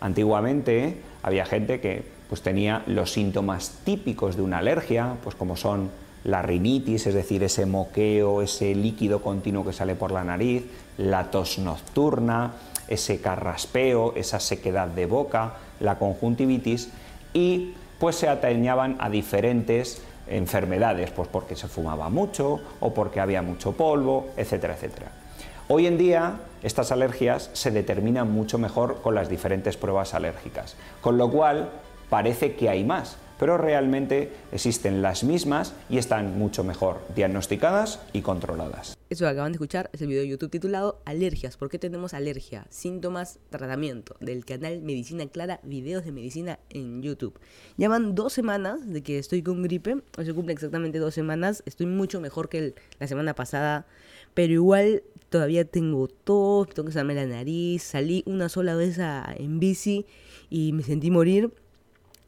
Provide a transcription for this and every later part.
Antiguamente había gente que pues, tenía los síntomas típicos de una alergia, pues como son la rinitis, es decir, ese moqueo, ese líquido continuo que sale por la nariz, la tos nocturna, ese carraspeo, esa sequedad de boca, la conjuntivitis y pues se atañaban a diferentes enfermedades, pues porque se fumaba mucho o porque había mucho polvo, etcétera, etcétera. Hoy en día estas alergias se determinan mucho mejor con las diferentes pruebas alérgicas, con lo cual parece que hay más, pero realmente existen las mismas y están mucho mejor diagnosticadas y controladas. Eso que acaban de escuchar es el video de YouTube titulado Alergias, ¿por qué tenemos alergia? Síntomas, tratamiento, del canal Medicina Clara, videos de medicina en YouTube. Llevan dos semanas de que estoy con gripe, hoy se cumple exactamente dos semanas, estoy mucho mejor que la semana pasada, pero igual todavía tengo tos, tengo que salirme la nariz, salí una sola vez en bici y me sentí morir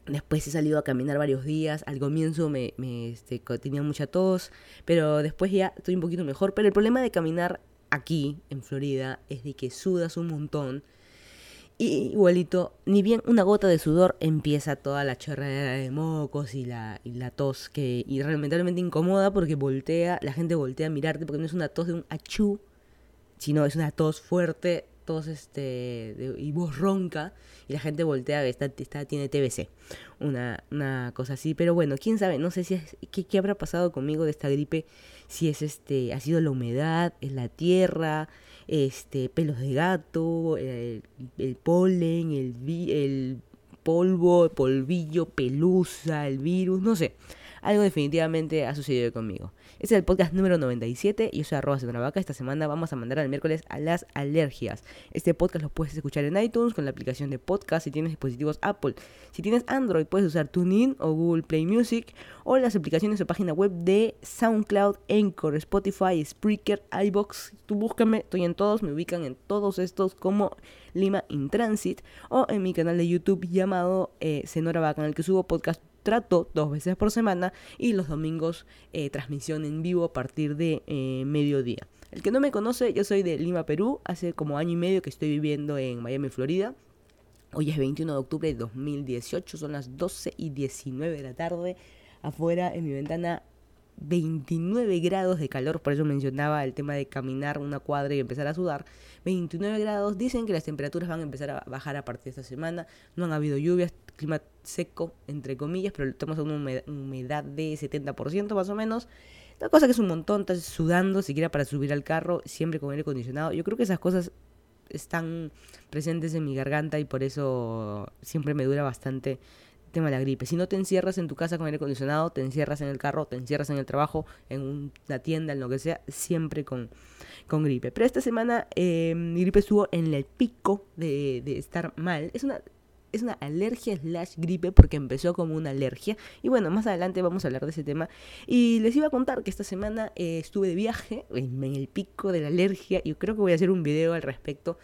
Después he salido a caminar varios días. Al comienzo me, este, tenía mucha tos, pero después ya estoy un poquito mejor. Pero el problema de caminar aquí, en Florida, es de que sudas un montón. Y igualito, ni bien una gota de sudor empieza toda la chorrera de mocos y la, y la tos que y realmente, incomoda porque voltea, la gente voltea a mirarte porque no es una tos de un achú, sino es una tos fuerte tos este, y voz ronca y la gente voltea, está, está, tiene TBC, una, una cosa así. Pero bueno, quién sabe, no sé si es, qué, qué habrá pasado conmigo de esta gripe, si es este, ha sido la humedad, es la tierra, este, pelos de gato, el, polen, el, el polvo, polvillo, pelusa, el virus, no sé. Algo definitivamente ha sucedido conmigo. Este es el podcast número 97. Yo soy arroba vaca. Esta semana vamos a mandar al miércoles a las alergias. Este podcast lo puedes escuchar en iTunes con la aplicación de podcast si tienes dispositivos Apple. Si tienes Android puedes usar TuneIn o Google Play Music o las aplicaciones de página web de SoundCloud, Anchor, Spotify, Spreaker, iBox. Tú búscame, estoy en todos, me ubican en todos estos como Lima in Transit o en mi canal de YouTube llamado eh, Senora Vaca en el que subo podcast trato dos veces por semana y los domingos eh, transmisión en vivo a partir de eh, mediodía. El que no me conoce, yo soy de Lima, Perú. Hace como año y medio que estoy viviendo en Miami, Florida. Hoy es 21 de octubre de 2018, son las 12 y 19 de la tarde. Afuera en mi ventana 29 grados de calor, por eso mencionaba el tema de caminar una cuadra y empezar a sudar. 29 grados, dicen que las temperaturas van a empezar a bajar a partir de esta semana. No han habido lluvias, clima seco, entre comillas, pero estamos una humedad de 70% más o menos. La cosa que es un montón, estás sudando siquiera para subir al carro, siempre con aire acondicionado. Yo creo que esas cosas están presentes en mi garganta y por eso siempre me dura bastante tema de la gripe. Si no te encierras en tu casa con aire acondicionado, te encierras en el carro, te encierras en el trabajo, en una tienda, en lo que sea, siempre con, con gripe. Pero esta semana eh, mi gripe estuvo en el pico de, de estar mal. Es una es una alergia slash gripe porque empezó como una alergia. Y bueno, más adelante vamos a hablar de ese tema. Y les iba a contar que esta semana eh, estuve de viaje en, el pico de la alergia y creo que voy a hacer un video al respecto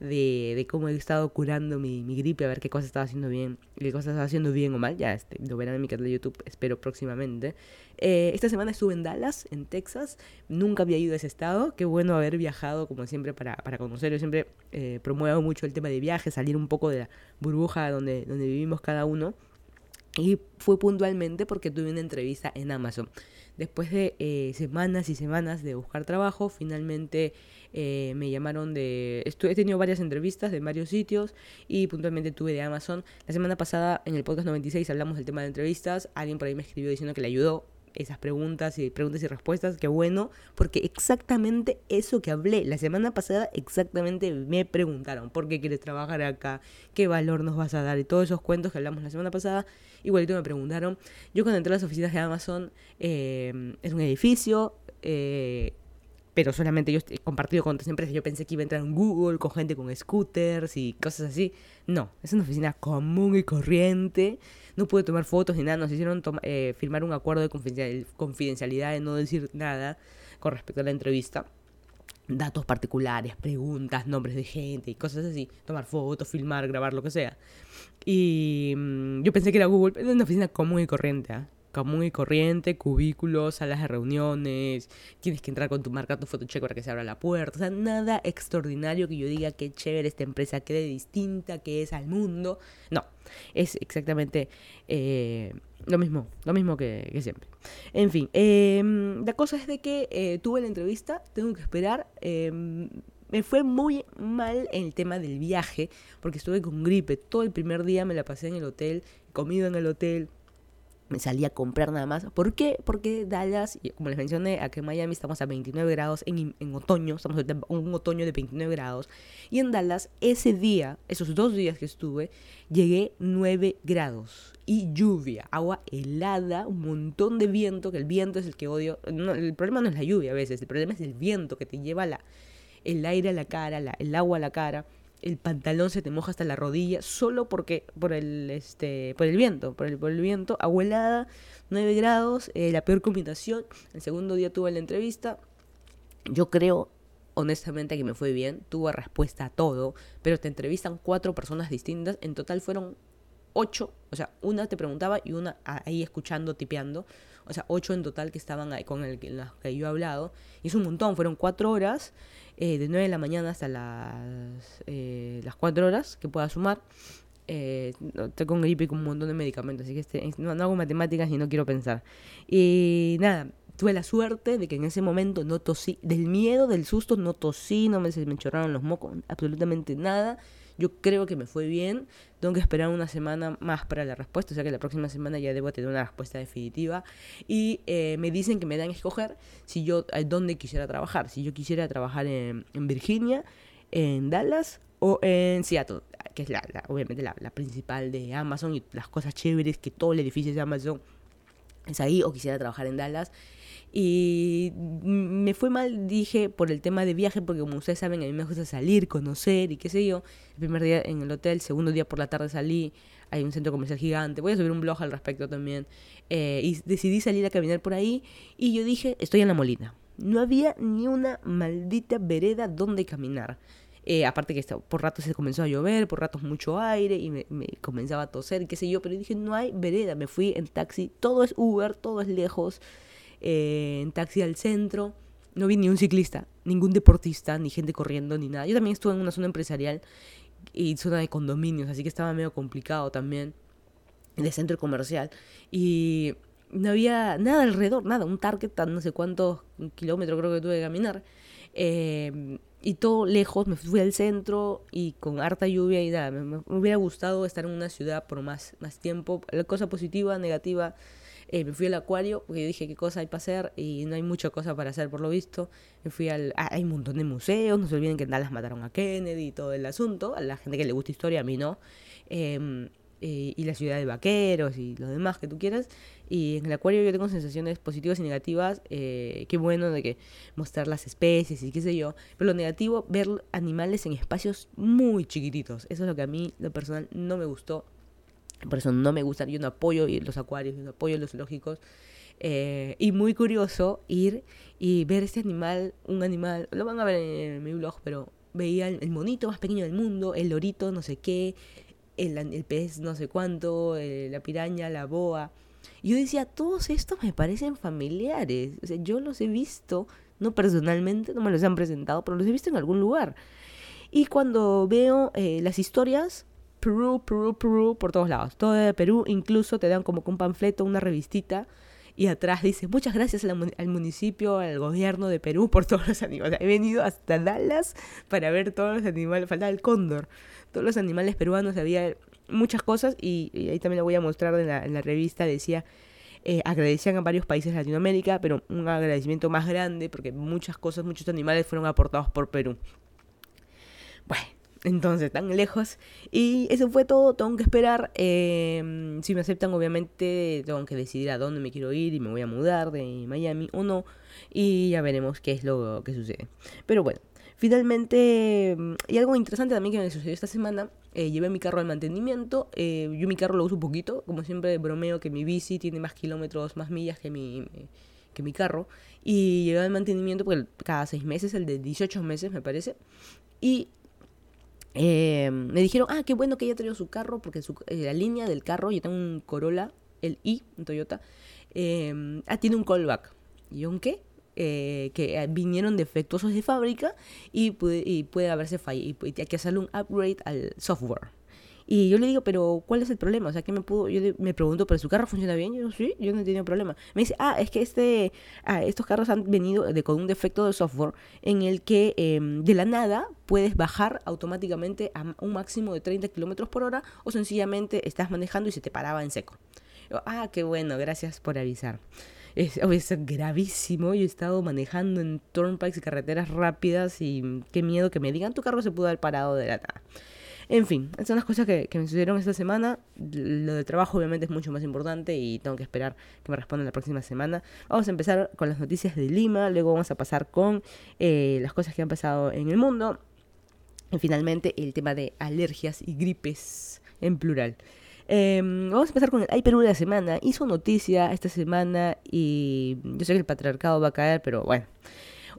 de, de cómo he estado curando mi, mi, gripe, a ver qué cosas estaba haciendo bien, qué cosas estaba haciendo bien o mal. Ya este, lo verán en mi canal de YouTube, espero próximamente. Eh, esta semana estuve en Dallas, en Texas. Nunca había ido a ese estado. Qué bueno haber viajado, como siempre, para, para conocer. Yo siempre eh, promuevo mucho el tema de viajes, salir un poco de la burbuja donde, donde vivimos cada uno. Y fue puntualmente porque tuve una entrevista en Amazon. Después de eh, semanas y semanas de buscar trabajo, finalmente eh, me llamaron de... he tenido varias entrevistas de varios sitios y puntualmente tuve de Amazon. La semana pasada en el podcast 96 hablamos del tema de entrevistas. Alguien por ahí me escribió diciendo que le ayudó esas preguntas y preguntas y respuestas, qué bueno, porque exactamente eso que hablé la semana pasada, exactamente me preguntaron, ¿por qué quieres trabajar acá? ¿Qué valor nos vas a dar? Y todos esos cuentos que hablamos la semana pasada, igualito me preguntaron. Yo cuando entré a las oficinas de Amazon, eh, es un edificio, eh, pero solamente yo he compartido con otras empresas. Yo pensé que iba a entrar en Google con gente con scooters y cosas así. No, es una oficina común y corriente. No pude tomar fotos ni nada. Nos hicieron eh, firmar un acuerdo de confidencialidad de no decir nada con respecto a la entrevista. Datos particulares, preguntas, nombres de gente y cosas así. Tomar fotos, filmar, grabar, lo que sea. Y mm, yo pensé que era Google, pero es una oficina común y corriente. ¿ah? Común y corriente, cubículos, salas de reuniones, tienes que entrar con tu marca, tu fotocheck para que se abra la puerta, o sea, nada extraordinario que yo diga que chévere esta empresa, que de distinta, que es al mundo, no, es exactamente eh, lo mismo, lo mismo que, siempre. En fin, em, la cosa es de que eh, tuve la entrevista, tengo que esperar, em, me fue muy mal el tema del viaje, porque estuve con gripe. Todo el primer día me la pasé en el hotel, comido en el hotel, me salí a comprar nada más. ¿Por qué? Porque Dallas, como les mencioné, aquí en Miami estamos a 29 grados en, otoño, estamos en un otoño de 29 grados. Y en Dallas, ese día, esos dos días que estuve, llegué 9 grados. Y lluvia, agua helada, un montón de viento, que el viento es el que odio. el problema no es la lluvia a veces, el problema es el viento que te lleva la, el aire a la cara, el agua a la cara el pantalón se te moja hasta la rodilla solo porque por el este por el viento por el, por el viento abuelada 9 grados eh, la peor combinación. El segundo día tuve la entrevista. Yo creo honestamente que me fue bien tuve respuesta a todo pero te entrevistan cuatro personas distintas en total fueron ocho o sea una te preguntaba y una ahí escuchando tipeando o sea ocho en total que estaban ahí con el las que yo he hablado y es un montón fueron cuatro horas eh, de 9 de la mañana hasta las, eh, las 4 horas que pueda sumar. Eh, estoy con gripe y con un montón de medicamentos, así que este, no, hago matemáticas y no quiero pensar. Y nada, tuve la suerte de que en ese momento no tosí, del miedo, del susto, no tosí, no me, se me chorraron los mocos, absolutamente nada. Yo creo que me fue bien. Tengo que esperar una semana más para la respuesta, o sea que la próxima semana ya debo tener una respuesta definitiva. Y eh, me dicen que me dan a escoger si yo, dónde quisiera trabajar. Si yo quisiera trabajar en, Virginia, en Dallas o en Seattle, que es la, obviamente la, la, principal de Amazon y las cosas chéveres que todo el edificio de Amazon es ahí, o quisiera trabajar en Dallas. Y me fue mal, dije, por el tema de viaje, porque como ustedes saben, a mí me gusta salir, conocer y qué sé yo. El primer día en el hotel, segundo día por la tarde salí, hay un centro comercial gigante, voy a subir un blog al respecto también. Eh, y decidí salir a caminar por ahí y yo dije, estoy en la molina. No había ni una maldita vereda donde caminar. Eh, aparte que por ratos se comenzó a llover, por ratos mucho aire y me, me, comenzaba a toser, qué sé yo, pero dije, no hay vereda, me fui en taxi, todo es Uber, todo es lejos, eh, en taxi al centro. No vi ni un ciclista, ningún deportista, ni gente corriendo, ni nada. Yo también estuve en una zona empresarial y zona de condominios, así que estaba medio complicado también, de centro comercial. Y no había nada alrededor, nada, un target a no sé cuántos kilómetros creo que tuve que caminar. Eh, y todo lejos, me fui al centro y con harta lluvia y nada, me, me, hubiera gustado estar en una ciudad por más, más tiempo. La cosa positiva, negativa, eh, me fui al acuario porque dije qué cosa hay para hacer y no hay mucha cosa para hacer por lo visto. Me fui al... Ah, hay un montón de museos, no se olviden que en Dallas mataron a Kennedy y todo el asunto. A la gente que le gusta historia, a mí no. Em, eh, y la ciudad de vaqueros y lo demás que tú quieras. Y en el acuario yo tengo sensaciones positivas y negativas. Eh, qué bueno de que mostrar las especies y qué sé yo. Pero lo negativo, ver animales en espacios muy chiquititos. Eso es lo que a mí, lo personal, no me gustó por eso no me gustan, yo no apoyo los acuarios, yo no apoyo los zoológicos. Eh, y muy curioso ir y ver este animal, un animal, lo van a ver en, mi blog, pero veía el, monito más pequeño del mundo, el lorito no sé qué, el, el pez no sé cuánto, eh, la piraña, la boa. Y yo decía, todos estos me parecen familiares. O sea, yo los he visto, no personalmente, no me los han presentado, pero los he visto en algún lugar. Y cuando veo eh, las historias, Perú, Perú, Perú, por todos lados. Todo de Perú, incluso te dan como un panfleto, una revistita, y atrás dice, muchas gracias al, municipio, al gobierno de Perú por todos los animales. he venido hasta Dallas para ver todos los animales, faltaba el cóndor, todos los animales peruanos, había muchas cosas, y, ahí también lo voy a mostrar en la, revista, decía... Eh, agradecían a varios países de Latinoamérica, pero un agradecimiento más grande porque muchas cosas, muchos animales fueron aportados por Perú. Bueno, entonces tan lejos. Y eso fue todo, tengo que esperar. Em, si me aceptan, obviamente tengo que decidir a dónde me quiero ir y me voy a mudar de Miami o no. Y ya veremos qué es lo que sucede. Pero bueno, finalmente, em, y algo interesante también que me sucedió esta semana, eh, llevé mi carro al mantenimiento. Eh, yo mi carro lo uso un poquito, como siempre bromeo que mi bici tiene más kilómetros, más millas que mi, que mi carro. Y llevé al mantenimiento porque cada seis meses, el de 18 meses me parece. Y eh, me dijeron, ah, qué bueno que haya traído su carro, porque su, eh, la línea del carro, yo tengo un Corolla, el i, un Toyota, eh, ah, tiene un callback. ¿Y? Eh, que vinieron defectuosos de fábrica y puede, y puede haberse fallado, y hay que hacerle un upgrade al software. Y yo le digo, pero ¿cuál es el problema? O sea, ¿qué me pudo? Yo me pregunto, ¿pero su carro funciona bien? Yo, sí, yo no he tenido problema. Me dice, ah, es que este, ah, estos carros han venido de, con un defecto de software en el que em, de la nada puedes bajar automáticamente a un máximo de 30 kilómetros por hora o sencillamente estás manejando y se te paraba en seco. Yo, ah, qué bueno, gracias por avisar. Es, es, gravísimo. Yo he estado manejando en turnpikes y carreteras rápidas y qué miedo que me digan tu carro se pudo haber parado de la nada. En fin, esas son las cosas que, me sucedieron esta semana. Lo de trabajo obviamente es mucho más importante y tengo que esperar que me respondan la próxima semana. Vamos a empezar con las noticias de Lima, luego vamos a pasar con eh, las cosas que han pasado en el mundo. Y finalmente el tema de alergias y gripes en plural. Em, vamos a empezar con el Ay Perú de la semana. Hizo noticia esta semana y yo sé que el patriarcado va a caer, pero bueno.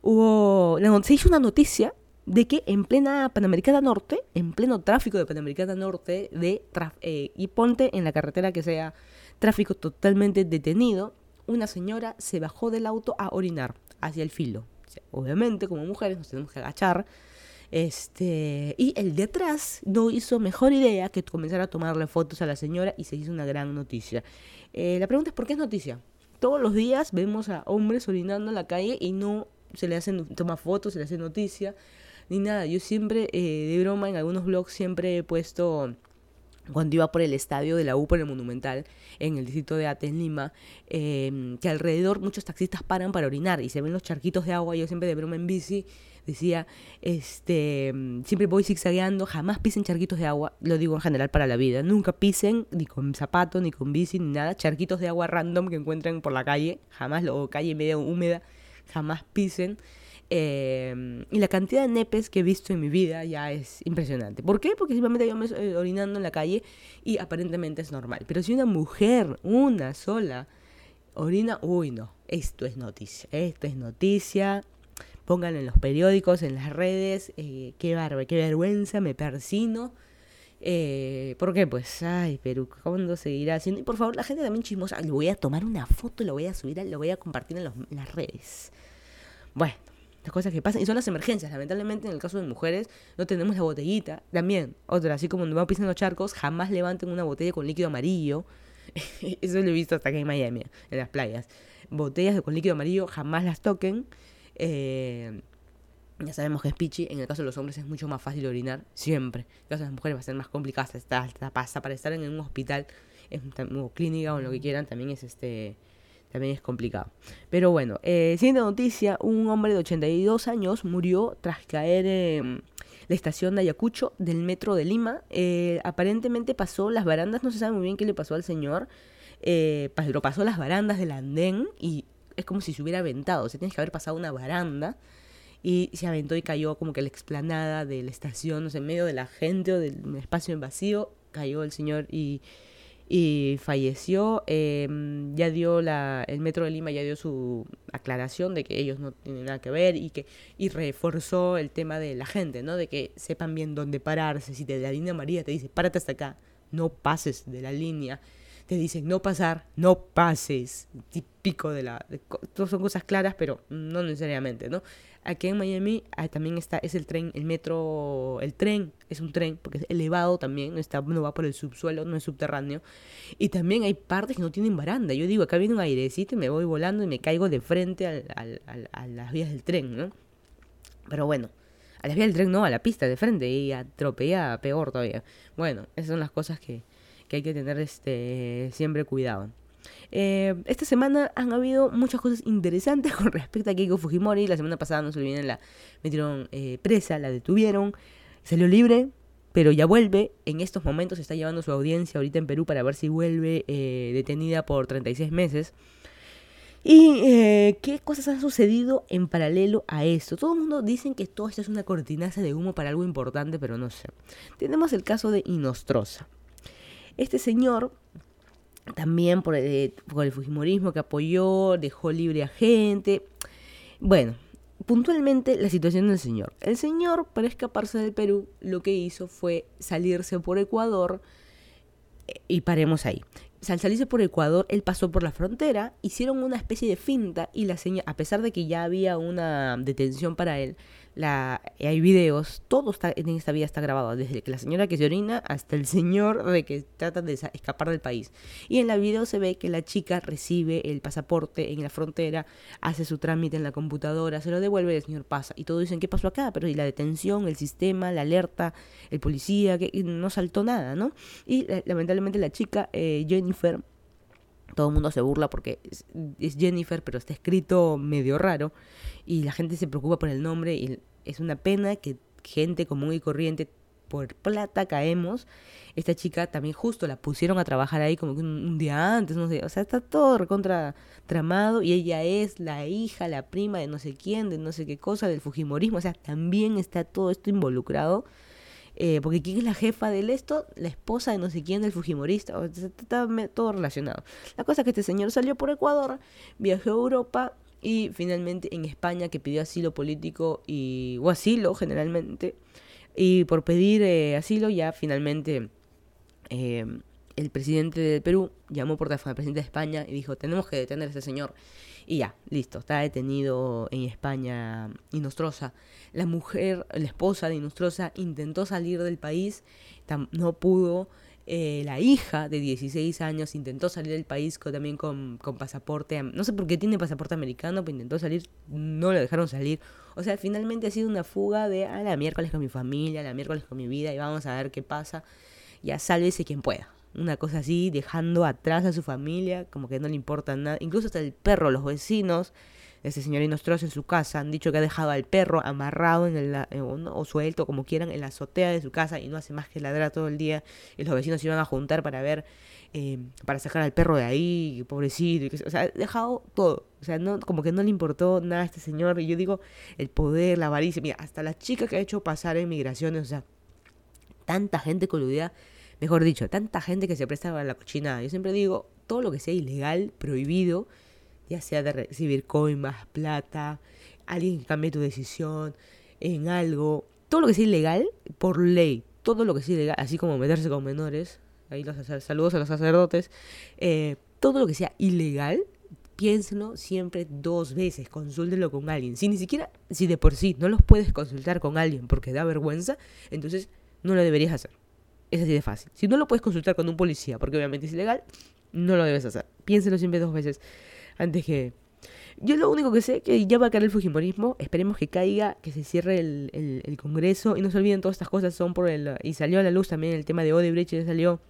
Hubo, se hizo una noticia de que en plena Panamericana Norte, en pleno tráfico de Panamericana Norte, de eh, y ponte en la carretera que sea tráfico totalmente detenido, una señora se bajó del auto a orinar hacia el filo. obviamente, como mujeres nos tenemos que agachar. Este, y el de atrás no hizo mejor idea que comenzar a tomarle fotos a la señora y se hizo una gran noticia. Eh, la pregunta es: ¿por qué es noticia? Todos los días vemos a hombres orinando en la calle y no se le hacen toma fotos, se le hace noticia ni nada. Yo siempre, eh, de broma, en algunos blogs siempre he puesto cuando iba por el estadio de la U, por el Monumental, en el distrito de Ate, Lima, em, que alrededor muchos taxistas paran para orinar y se ven los charquitos de agua. Yo siempre de broma en bici decía, este, siempre voy zigzagueando, jamás pisen charquitos de agua, lo digo en general para la vida, nunca pisen ni con zapato, ni con bici, ni nada, charquitos de agua random que encuentren por la calle, jamás, o calle media húmeda, jamás pisen. Em, y la cantidad de nepes que he visto en mi vida ya es impresionante. ¿Por qué? Porque simplemente yo me estoy orinando en la calle y aparentemente es normal. Pero si una mujer, una sola, orina, uy, no, esto es noticia. Esto es noticia. Pónganlo en los periódicos, en las redes. Eh, qué barba, qué vergüenza, me persino. Eh, ¿Por qué? Pues, ay, Perú, ¿cuándo seguirá haciendo? Y por favor, la gente también chismosa, le voy a tomar una foto, lo voy a subir, lo voy a compartir en las redes. Bueno, las cosas que pasan. Y son las emergencias. Lamentablemente, en el caso de mujeres, no tenemos la botellita. También, otra, así como no pisan los charcos, jamás levanten una botella con líquido amarillo. Eso lo he visto hasta aquí en Miami, en las playas. Botellas con líquido amarillo, jamás las toquen. Eh, ya sabemos que es pichi. En el caso de los hombres es mucho más fácil orinar, siempre. En el caso de las mujeres va a ser más complicado. Hasta, hasta, hasta para estar en un hospital, en, o clínica o en lo que quieran, también es este también es complicado. Pero bueno, eh, siguiente noticia, un hombre de 82 años murió tras caer en la estación de Ayacucho del metro de Lima. Eh, aparentemente pasó las barandas, no se sabe muy bien qué le pasó al señor, eh, pero pasó las barandas del andén y es como si se hubiera aventado, se tiene que haber pasado una baranda y se aventó y cayó como que la explanada de la estación, no sé, en medio de la gente o del espacio en vacío, cayó el señor y y falleció. Em, ya dio la, el Metro de Lima ya dio su aclaración de que ellos no tienen nada que ver y que y reforzó el tema de la gente, ¿no? De que sepan bien dónde pararse. Si te la línea María te dice, párate hasta acá, no pases de la línea. Te dicen no pasar, no pases. Típico de la... De, son cosas claras, pero no necesariamente, ¿no? Aquí en Miami ah, también está, es el tren, el metro, el tren, es un tren, porque es elevado también, no, está, no va por el subsuelo, no es subterráneo. Y también hay partes que no tienen baranda. Yo digo, acá viene un airecito y me voy volando y me caigo de frente al, a las vías del tren, ¿no? Pero bueno, a las vías del tren no, a la pista de frente y atropella peor todavía. Bueno, esas son las cosas que, que hay que tener este, siempre cuidado. Eh, esta semana han habido muchas cosas interesantes con respecto a Keiko Fujimori. La semana pasada, no se olviden, la metieron eh, presa, la detuvieron, salió libre, pero ya vuelve. En estos momentos está llevando su audiencia ahorita en Perú para ver si vuelve eh, detenida por 36 meses. ¿Y qué cosas han sucedido en paralelo a esto? Todo el mundo dice que todo esto es una cortinaza de humo para algo importante, pero no sé. Tenemos el caso de Inostroza. Este señor también por el, por el Fujimorismo que apoyó, dejó libre a gente. Bueno, puntualmente la situación del señor. El señor, para escaparse del Perú, lo que hizo fue salirse por Ecuador eh, y paremos ahí. al salirse por Ecuador, él pasó por la frontera, hicieron una especie de finta y la señora, a pesar de que ya había una detención para él, la, hay videos, todo está, en esta vida está grabado, desde la señora que se orina hasta el señor de que trata de escapar del país. Y en la video se ve que la chica recibe el pasaporte en la frontera, hace su trámite en la computadora, se lo devuelve y el señor pasa. Y todos dicen, ¿qué pasó acá? Pero y la detención, el sistema, la alerta, el policía, no saltó nada, ¿no? Y eh, lamentablemente la chica, eh, Jennifer, todo el mundo se burla porque es, Jennifer, pero está escrito medio raro y la gente se preocupa por el nombre y es una pena que gente común y corriente por plata caemos. Esta chica también justo la pusieron a trabajar ahí como un, día antes, no sé, o sea, está todo recontra tramado y ella es la hija, la prima de no sé quién, de no sé qué cosa, del Fujimorismo, o sea, también está todo esto involucrado. Eh, porque ¿quién es la jefa del esto? La esposa de no sé quién del Fujimorista, o está todo relacionado. La cosa es que este señor salió por Ecuador, viajó a Europa y finalmente en España que pidió asilo político y, o asilo generalmente. Y por pedir eh, asilo ya finalmente eh, el presidente del Perú llamó por teléfono al presidente de España y dijo, tenemos que detener a ese señor. Y ya, listo, está detenido en España Inostrosa. La mujer, la esposa de Inostrosa intentó salir del país, no pudo. Eh, la hija de 16 años intentó salir del país también con, pasaporte, no sé por qué tiene pasaporte americano, pero intentó salir, no la dejaron salir. O sea, finalmente ha sido una fuga de a la miércoles con mi familia, a la miércoles con mi vida y vamos a ver qué pasa. Ya sálvese quien pueda. Una cosa así, dejando atrás a su familia, como que no le importa nada. Incluso hasta el perro, los vecinos ese señor Inostros en su casa. Han dicho que ha dejado al perro amarrado en el, eh, o, suelto, como quieran, en la azotea de su casa y no hace más que ladrar todo el día. Y los vecinos se iban a juntar para ver, eh, para sacar al perro de ahí, pobrecito. o sea, ha dejado todo. O sea, no, como que no le importó nada a este señor. Y yo digo, el poder, la avaricia. Mira, hasta la chica que ha hecho pasar en migraciones, o sea, tanta gente coludida. Mejor dicho, tanta gente que se presta a la cochinada. Yo siempre digo, todo lo que sea ilegal, prohibido, ya sea de recibir coin más plata, alguien que cambie tu decisión en algo, todo lo que sea ilegal, por ley, todo lo que sea ilegal, así como meterse con menores, ahí los saludos a los sacerdotes, eh, todo lo que sea ilegal, piénsenlo siempre dos veces, consúltenlo con alguien. Si ni siquiera, si de por sí no los puedes consultar con alguien porque da vergüenza, entonces no lo deberías hacer. Es así de fácil. Si no lo puedes consultar con un policía porque obviamente es ilegal, no lo debes hacer. Piénselo siempre dos veces antes que... Yo lo único que sé es que ya va a caer el Fujimorismo, esperemos que caiga, que se cierre el, el, Congreso y no se olviden todas estas cosas son por el... Y salió a la luz también el tema de Odebrecht, ya salió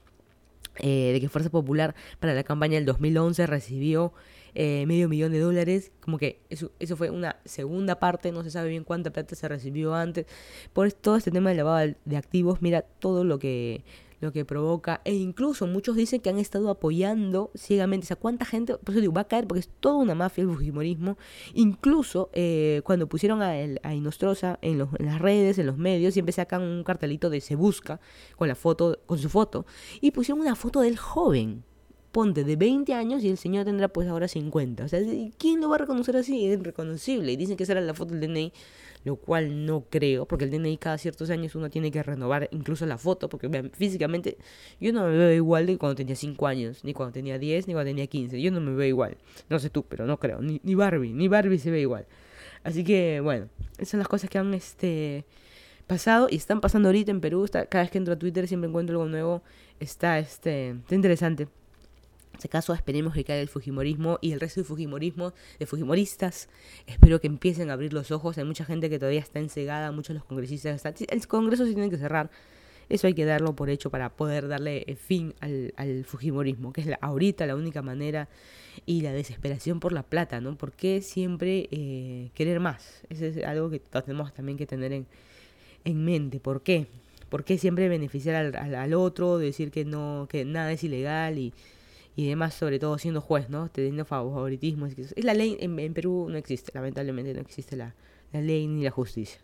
eh, de que Fuerza Popular para la campaña del 2011 recibió eh, medio millón de dólares, como que eso, eso fue una segunda parte, no se sabe bien cuánta plata se recibió antes. Por todo este tema de lavado de activos, mira todo lo que lo que provoca, e incluso muchos dicen que han estado apoyando ciegamente, o sea, cuánta gente, por eso digo, va a caer porque es toda una mafia el fujimorismo, incluso eh, cuando pusieron a, a Inostrosa en, los, las redes, en los medios, siempre sacan un cartelito de se busca con la foto, con su foto, y pusieron una foto del joven, ponte de 20 años y el señor tendrá pues ahora 50. O sea, ¿quién lo va a reconocer así? Es irreconocible. Y dicen que esa era la foto del DNI lo cual no creo, porque el DNI cada ciertos años uno tiene que renovar incluso la foto, porque físicamente yo no me veo igual de cuando tenía 5 años, ni cuando tenía 10, ni cuando tenía 15, yo no me veo igual, no sé tú, pero no creo, ni, ni Barbie, ni Barbie se ve igual. Así que bueno, esas son las cosas que han este pasado y están pasando ahorita en Perú, cada vez que entro a Twitter siempre encuentro algo nuevo, está este, está interesante este caso esperemos que caiga el Fujimorismo y el resto del Fujimorismo, de Fujimoristas, espero que empiecen a abrir los ojos. Hay mucha gente que todavía está ensegada, muchos de los congresistas están... El Congreso se tiene que cerrar. Eso hay que darlo por hecho para poder darle eh, fin al, Fujimorismo, que es la, ahorita la única manera y la desesperación por la plata, ¿no? ¿Por qué siempre eh, querer más? Eso es algo que tenemos también que tener en, en mente. ¿Por qué? ¿Por qué siempre beneficiar al, al, al otro, decir que no, que nada es ilegal y y demás, sobre todo siendo juez, ¿no? Teniendo favoritismo. Es la ley en, Perú no existe, lamentablemente no existe la, ley ni la justicia.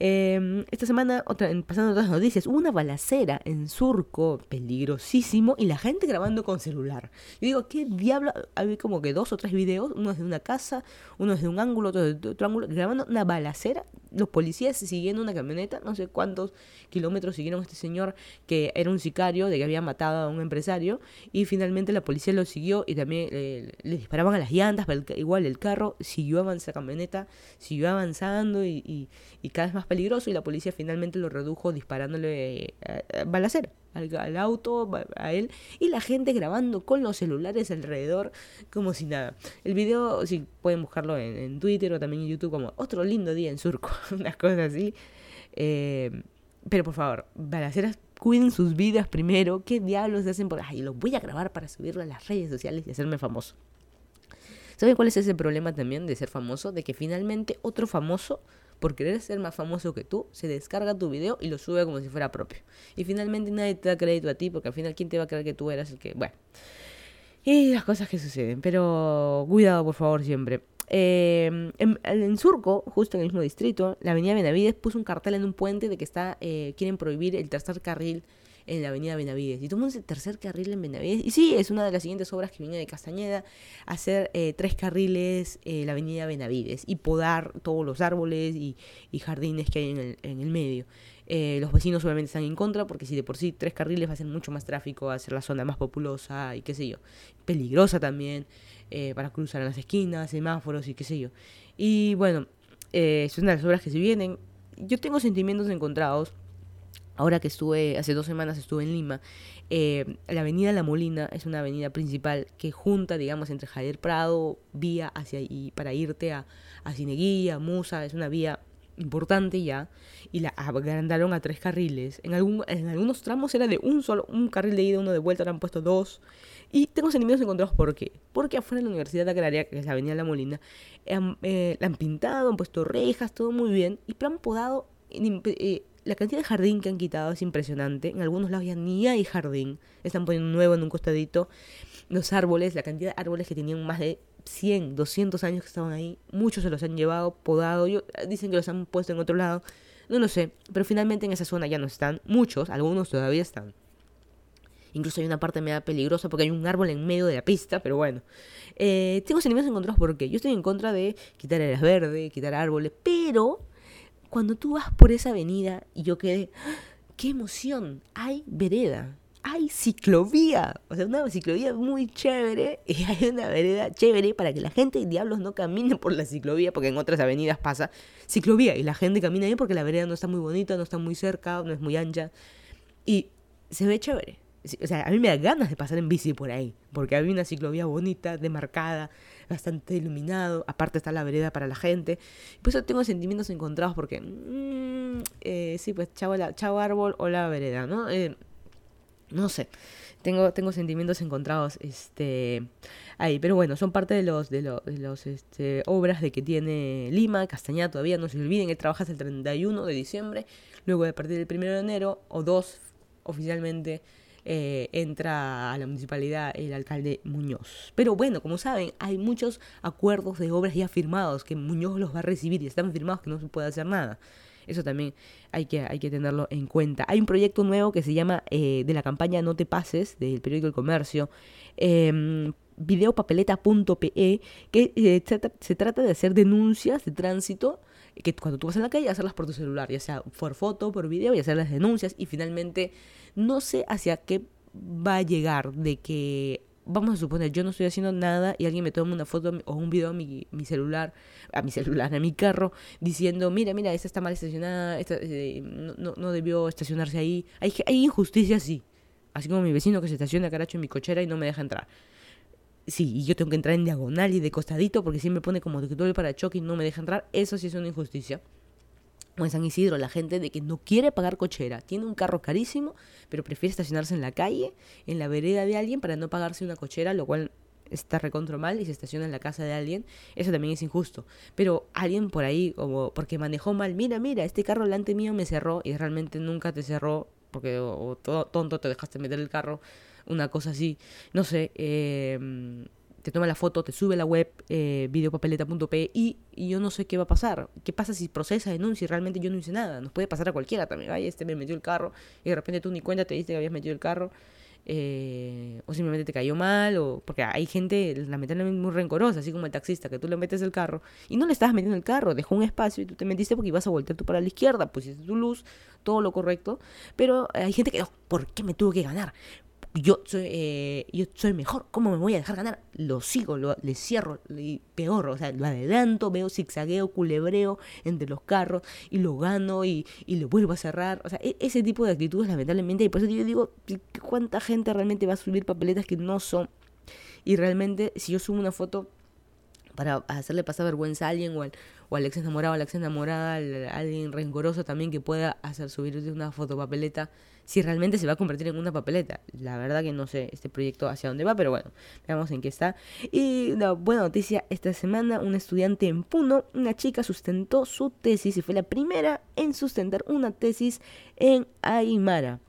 Eh, esta semana, otra, pasando otras noticias, hubo una balacera en Surco, peligrosísimo, y la gente grabando con celular. Yo digo, ¿qué diablo? Había como que dos o tres videos, uno es de una casa, uno es de un ángulo, otro de otro ángulo, grabando una balacera. Los policías siguiendo una camioneta, no sé cuántos kilómetros siguieron este señor que era un sicario de que había matado a un empresario, y finalmente la policía lo siguió y también eh, le disparaban a las llantas, pero igual el carro siguió avanzando, camioneta siguió avanzando y, y cada vez más peligroso y la policía finalmente lo redujo disparándole eh, balacera al, auto, a él, y la gente grabando con los celulares alrededor como si nada. El video, si pueden buscarlo en, Twitter o también en YouTube como otro lindo día en Surco, unas cosas así. Eh, pero por favor, balaceras, cuiden sus vidas primero. ¿Qué diablos hacen por ahí? Los voy a grabar para subirlo a las redes sociales y hacerme famoso. ¿Saben cuál es ese problema también de ser famoso? De que finalmente otro famoso por querer ser más famoso que tú, se descarga tu video y lo sube como si fuera propio. Y finalmente nadie te da crédito a ti, porque al final, ¿quién te va a creer que tú eras el que... Bueno. Y las cosas que suceden, pero cuidado por favor siempre. Eh, en, Surco, justo en el mismo distrito, la avenida Benavides puso un cartel en un puente de que está eh, quieren prohibir el tercer carril en la avenida Benavides. Y tomamos el tercer carril en Benavides. Y sí, es una de las siguientes obras que viene de Castañeda, hacer eh, tres carriles en la avenida Benavides y podar todos los árboles y, jardines que hay en el, medio. Eh, los vecinos obviamente están en contra porque si de por sí tres carriles va a ser mucho más tráfico, va a ser la zona más populosa y qué sé yo. Peligrosa también eh, para cruzar en las esquinas, semáforos y qué sé yo. Y bueno, eh, son las obras que se vienen. Yo tengo sentimientos encontrados Ahora que estuve, hace dos semanas estuve en Lima, eh, la avenida La Molina es una avenida principal que junta, digamos, entre Javier Prado, vía hacia y para irte a, a Cineguía, Musa, es una vía importante ya, y la agrandaron a tres carriles. En, algún, en algunos tramos era de un solo, un carril de ida, uno de vuelta, ahora han puesto dos. Y tengo sentimientos encontrados, ¿por qué? Porque afuera de la Universidad Agraria, que es la avenida La Molina, eh, la han pintado, han puesto rejas, todo muy bien, y han podado... Eh, la cantidad de jardín que han quitado es impresionante. En algunos lados ya ni hay jardín. Están poniendo nuevo en un costadito. Los árboles, la cantidad de árboles que tenían más de 100, 200 años que estaban ahí. Muchos se los han llevado, podado. dicen que los han puesto en otro lado. No lo sé. Pero finalmente en esa zona ya no están. Muchos, algunos todavía están. Incluso hay una parte media peligrosa porque hay un árbol en medio de la pista, pero bueno. Eh, tengo sentimientos encontrados porque yo estoy en contra de quitar áreas verdes, quitar árboles, pero cuando tú vas por esa avenida y yo quedé, ¡qué emoción! Hay vereda, hay ciclovía, o sea, una ciclovía muy chévere y hay una vereda chévere para que la gente, diablos, no camine por la ciclovía, porque en otras avenidas pasa ciclovía y la gente camina ahí porque la vereda no está muy bonita, no está muy cerca, no es muy ancha y se ve chévere. O sea, a mí me da ganas de pasar en bici por ahí, porque hay una ciclovía bonita, demarcada, bastante iluminado, aparte está la vereda para la gente. Por eso tengo sentimientos encontrados porque, mm, eh, sí, pues chavo, la, chavo árbol o la vereda, ¿no? Eh, no sé, tengo, tengo sentimientos encontrados este, ahí, pero bueno, son parte de los, de los, de los este, obras de que tiene Lima, Castañeda todavía, no se olviden, él trabaja hasta el 31 de diciembre, luego a partir del 1 de enero o 2 oficialmente eh, entra a la municipalidad el alcalde Muñoz. Pero bueno, como saben, hay muchos acuerdos de obras ya firmados que Muñoz los va a recibir y están firmados que no se puede hacer nada. Eso también hay que, hay que tenerlo en cuenta. Hay un proyecto nuevo que se llama eh, de la campaña No te pases, del periódico El Comercio, eh, videopapeleta.pe, que eh, se, trata de hacer denuncias de tránsito que cuando tú vas en la calle, hacerlas por tu celular, ya sea por foto, por video, y hacer las denuncias. Y finalmente no sé hacia qué va a llegar de que, vamos a suponer, yo no estoy haciendo nada y alguien me toma una foto o un video a mi, celular, a mi celular, a mi carro, diciendo, mira, mira, esta está mal estacionada, esta, eh, no, no, debió estacionarse ahí. Hay, hay injusticia, sí. Así como mi vecino que se estaciona caracho en mi cochera y no me deja entrar. Sí, y yo tengo que entrar en diagonal y de costadito porque si me pone como que todo el parachoque y no me deja entrar. Eso sí es una injusticia o en San Isidro, la gente de que no quiere pagar cochera, tiene un carro carísimo, pero prefiere estacionarse en la calle, en la vereda de alguien, para no pagarse una cochera, lo cual está recontra mal y se estaciona en la casa de alguien, eso también es injusto. Pero alguien por ahí, como porque manejó mal, mira, mira, este carro delante mío me cerró y realmente nunca te cerró porque o, tonto te dejaste meter el carro, una cosa así, no sé, eh, te toma la foto, te sube a la web eh, videopapeleta.p y, y, yo no sé qué va a pasar. ¿Qué pasa si procesa denuncia y realmente yo no hice nada? Nos puede pasar a cualquiera también. Ay, este me metió el carro y de repente tú ni cuenta te diste que habías metido el carro. Eh, o simplemente te cayó mal, o porque hay gente lamentablemente muy rencorosa, así como el taxista, que tú le metes el carro y no le estabas metiendo el carro, dejó un espacio y tú te metiste porque ibas a voltear tú para la izquierda, pusiste tu luz, todo lo correcto, pero hay gente que, ¿por qué me tuvo que ganar? Yo soy, eh, yo soy mejor, ¿cómo me voy a dejar ganar? Lo sigo, lo, le cierro, y peor, o sea, lo adelanto, veo zigzagueo, culebreo entre los carros y lo gano y, y lo vuelvo a cerrar. O sea, e, ese tipo de actitudes lamentablemente, y por eso yo digo, ¿cuánta gente realmente va a subir papeletas que no son? Y realmente, si yo subo una foto para hacerle pasar vergüenza a alguien o al, o al ex enamorado, a la ex enamorada, a alguien rencoroso también que pueda hacer subir una foto papeleta si realmente se va a convertir en una papeleta. La verdad que no sé este proyecto hacia dónde va, pero bueno, veamos en qué está. Y una buena noticia, esta semana un estudiante en Puno, una chica sustentó su tesis y fue la primera en sustentar una tesis en Aymara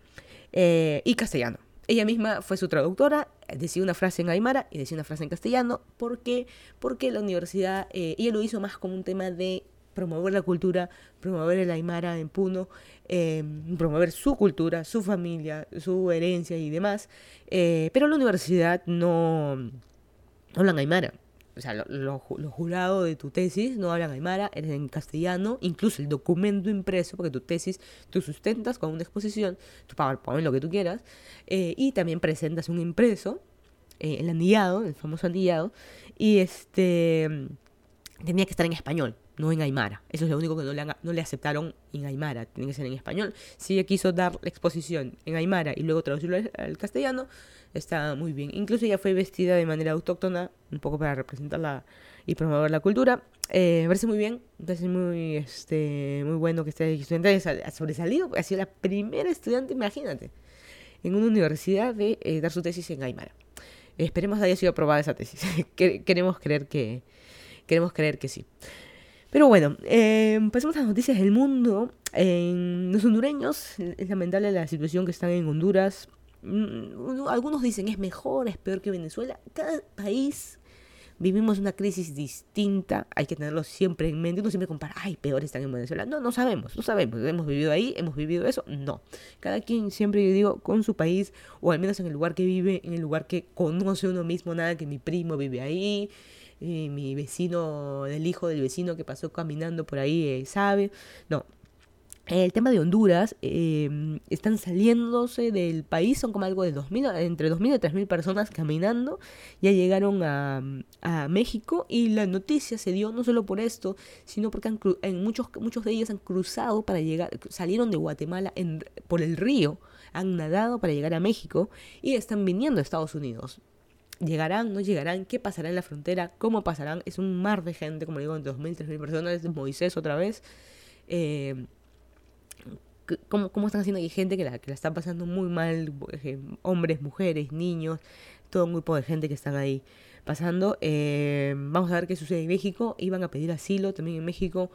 eh, y castellano. Ella misma fue su traductora, decía una frase en aymara y decía una frase en castellano. ¿Por qué? Porque la universidad, eh, ella lo hizo más como un tema de promover la cultura, promover el Aymara en Puno, em, promover su cultura, su familia, su herencia y demás. Eh, pero la universidad no, hablan Aymara. O sea, los jurados de tu tesis no hablan Aymara, eres en castellano, incluso el documento impreso, porque tu tesis tú sustentas con una exposición, tu PowerPoint, lo que tú quieras, eh, y también presentas un impreso, eh, el anillado, el famoso anillado, y este tenía que estar en español no en Aymara. Eso es lo único que no le, no le aceptaron en Aymara, tiene que ser en español. Si ella quiso dar la exposición en Aymara y luego traducirlo al, castellano, está muy bien. Incluso ella fue vestida de manera autóctona, un poco para representarla y promover la cultura. Eh, me parece muy bien, me parece muy, este, muy bueno que esté estudiante ha sobresalido, ha sido la primera estudiante, imagínate, en una universidad de eh, dar su tesis en Aymara. Esperemos haya sido aprobada esa tesis. queremos creer que queremos creer que sí. Pero bueno, eh, pasemos a las noticias del mundo. Los hondureños, es lamentable la situación que están en Honduras. Mm, algunos dicen es mejor, es peor que Venezuela. Cada país vivimos una crisis distinta, hay que tenerlo siempre en mente, no siempre comparar, ay, peor están en Venezuela. No, no sabemos, no sabemos, hemos vivido ahí, hemos vivido eso, no. Cada quien siempre, yo digo, con su país, o al menos en el lugar que vive, en el lugar que conoce uno mismo, nada que mi primo vive ahí, mi vecino, del hijo del vecino que pasó caminando por ahí, eh, sabe. No. El tema de Honduras, em, están saliéndose del país, son como algo de 2000, entre 2.000 y 3.000 personas caminando, ya llegaron a, México y la noticia se dio no solo por esto, sino porque en muchos, muchos de ellos han cruzado para llegar, salieron de Guatemala por el río, han nadado para llegar a México y están viniendo a Estados Unidos. ¿Llegarán? ¿No llegarán? ¿Qué pasará en la frontera? ¿Cómo pasarán? Es un mar de gente, como digo, entre 2.000, 3.000 personas. Moisés otra vez. Eh, ¿cómo, ¿Cómo están haciendo? Hay gente que la, que la está pasando muy mal. Eh, hombres, mujeres, niños. Todo un grupo de gente que están ahí pasando. Eh, vamos a ver qué sucede en México. Iban a pedir asilo también en México.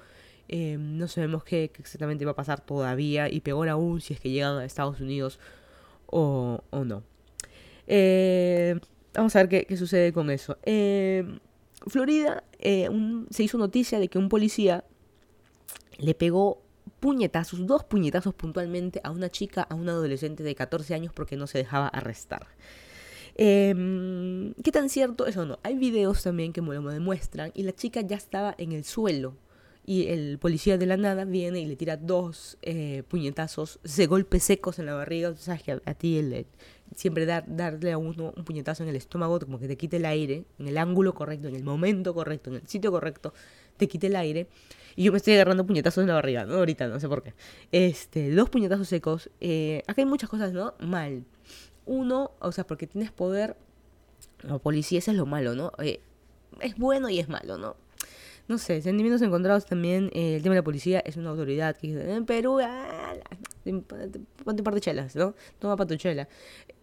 no sabemos qué, qué, exactamente va a pasar todavía. Y peor aún si es que llegan a Estados Unidos o, o no. Eh, Vamos a ver qué, sucede con eso. Eh, Florida eh, se hizo noticia de que un policía le pegó puñetazos, dos puñetazos puntualmente a una chica, a un adolescente de 14 años porque no se dejaba arrestar. Em, ¿Qué tan cierto eso no? Hay videos también que me lo demuestran y la chica ya estaba en el suelo y el policía de la nada viene y le tira dos eh, puñetazos, de golpes secos en la barriga. sabes que a, ti el, siempre dar, darle a uno un puñetazo en el estómago, como que te quite el aire, en el ángulo correcto, en el momento correcto, en el sitio correcto, te quite el aire. Y yo me estoy agarrando puñetazos en la barriga, ¿no? Ahorita, no sé por qué. Este, dos puñetazos secos. Eh, acá hay muchas cosas, ¿no? Mal. Uno, o sea, porque tienes poder, la policía, es lo malo, ¿no? Eh, es bueno y es malo, ¿no? No sé, sentimientos encontrados también. Eh, el tema de la policía es una autoridad que dice, en Perú, ah, ponte de chelas, ¿no? Toma para.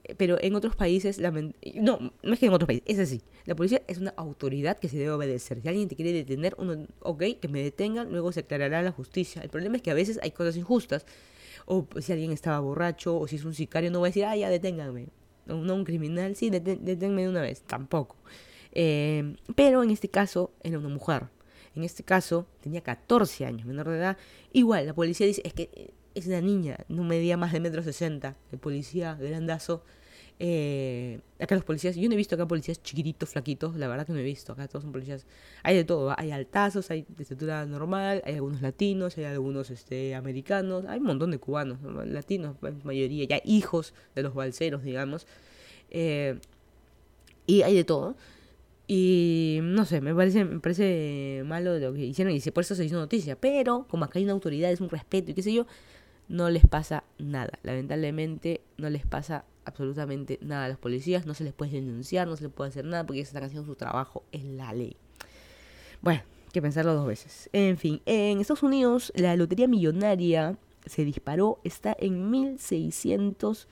Eh, pero en otros países, no, no es que en otros países, es así. La policía es una autoridad que se debe obedecer. Si alguien te quiere detener, uno, ok, que me detengan, luego se aclarará la justicia. El problema es que a veces hay cosas injustas. O si alguien estaba borracho, o si es un sicario, no voy a decir, ah, ya deténganme. No, un criminal, sí, deténganme de una vez. Tampoco. Eh, pero en este caso era una mujer. En este caso tenía 14 años, menor de edad. Igual, la policía dice, es que eh, es una niña, no medía más de metro sesenta. El policía, grandazo, eh, acá los policías, yo no he visto acá policías chiquititos, flaquitos, la verdad que no he visto, acá todos son policías, hay de todo, hay altazos, hay de estatura normal, hay algunos latinos, hay algunos este, americanos, hay un montón de cubanos, latinos, mayoría, ya hijos de los balseros, digamos, eh, y hay de todo. Y no sé, me parece, me parece malo lo que hicieron y por eso se hizo noticia. Pero como acá hay una autoridad, es un respeto y qué sé yo, no les pasa nada. Lamentablemente no les pasa absolutamente nada a los policías, no se les puede denunciar, no se les puede hacer nada porque están haciendo su trabajo, en la ley. Bueno, hay que pensarlo dos veces. En fin, en Estados Unidos la lotería millonaria se disparó, está en 1.600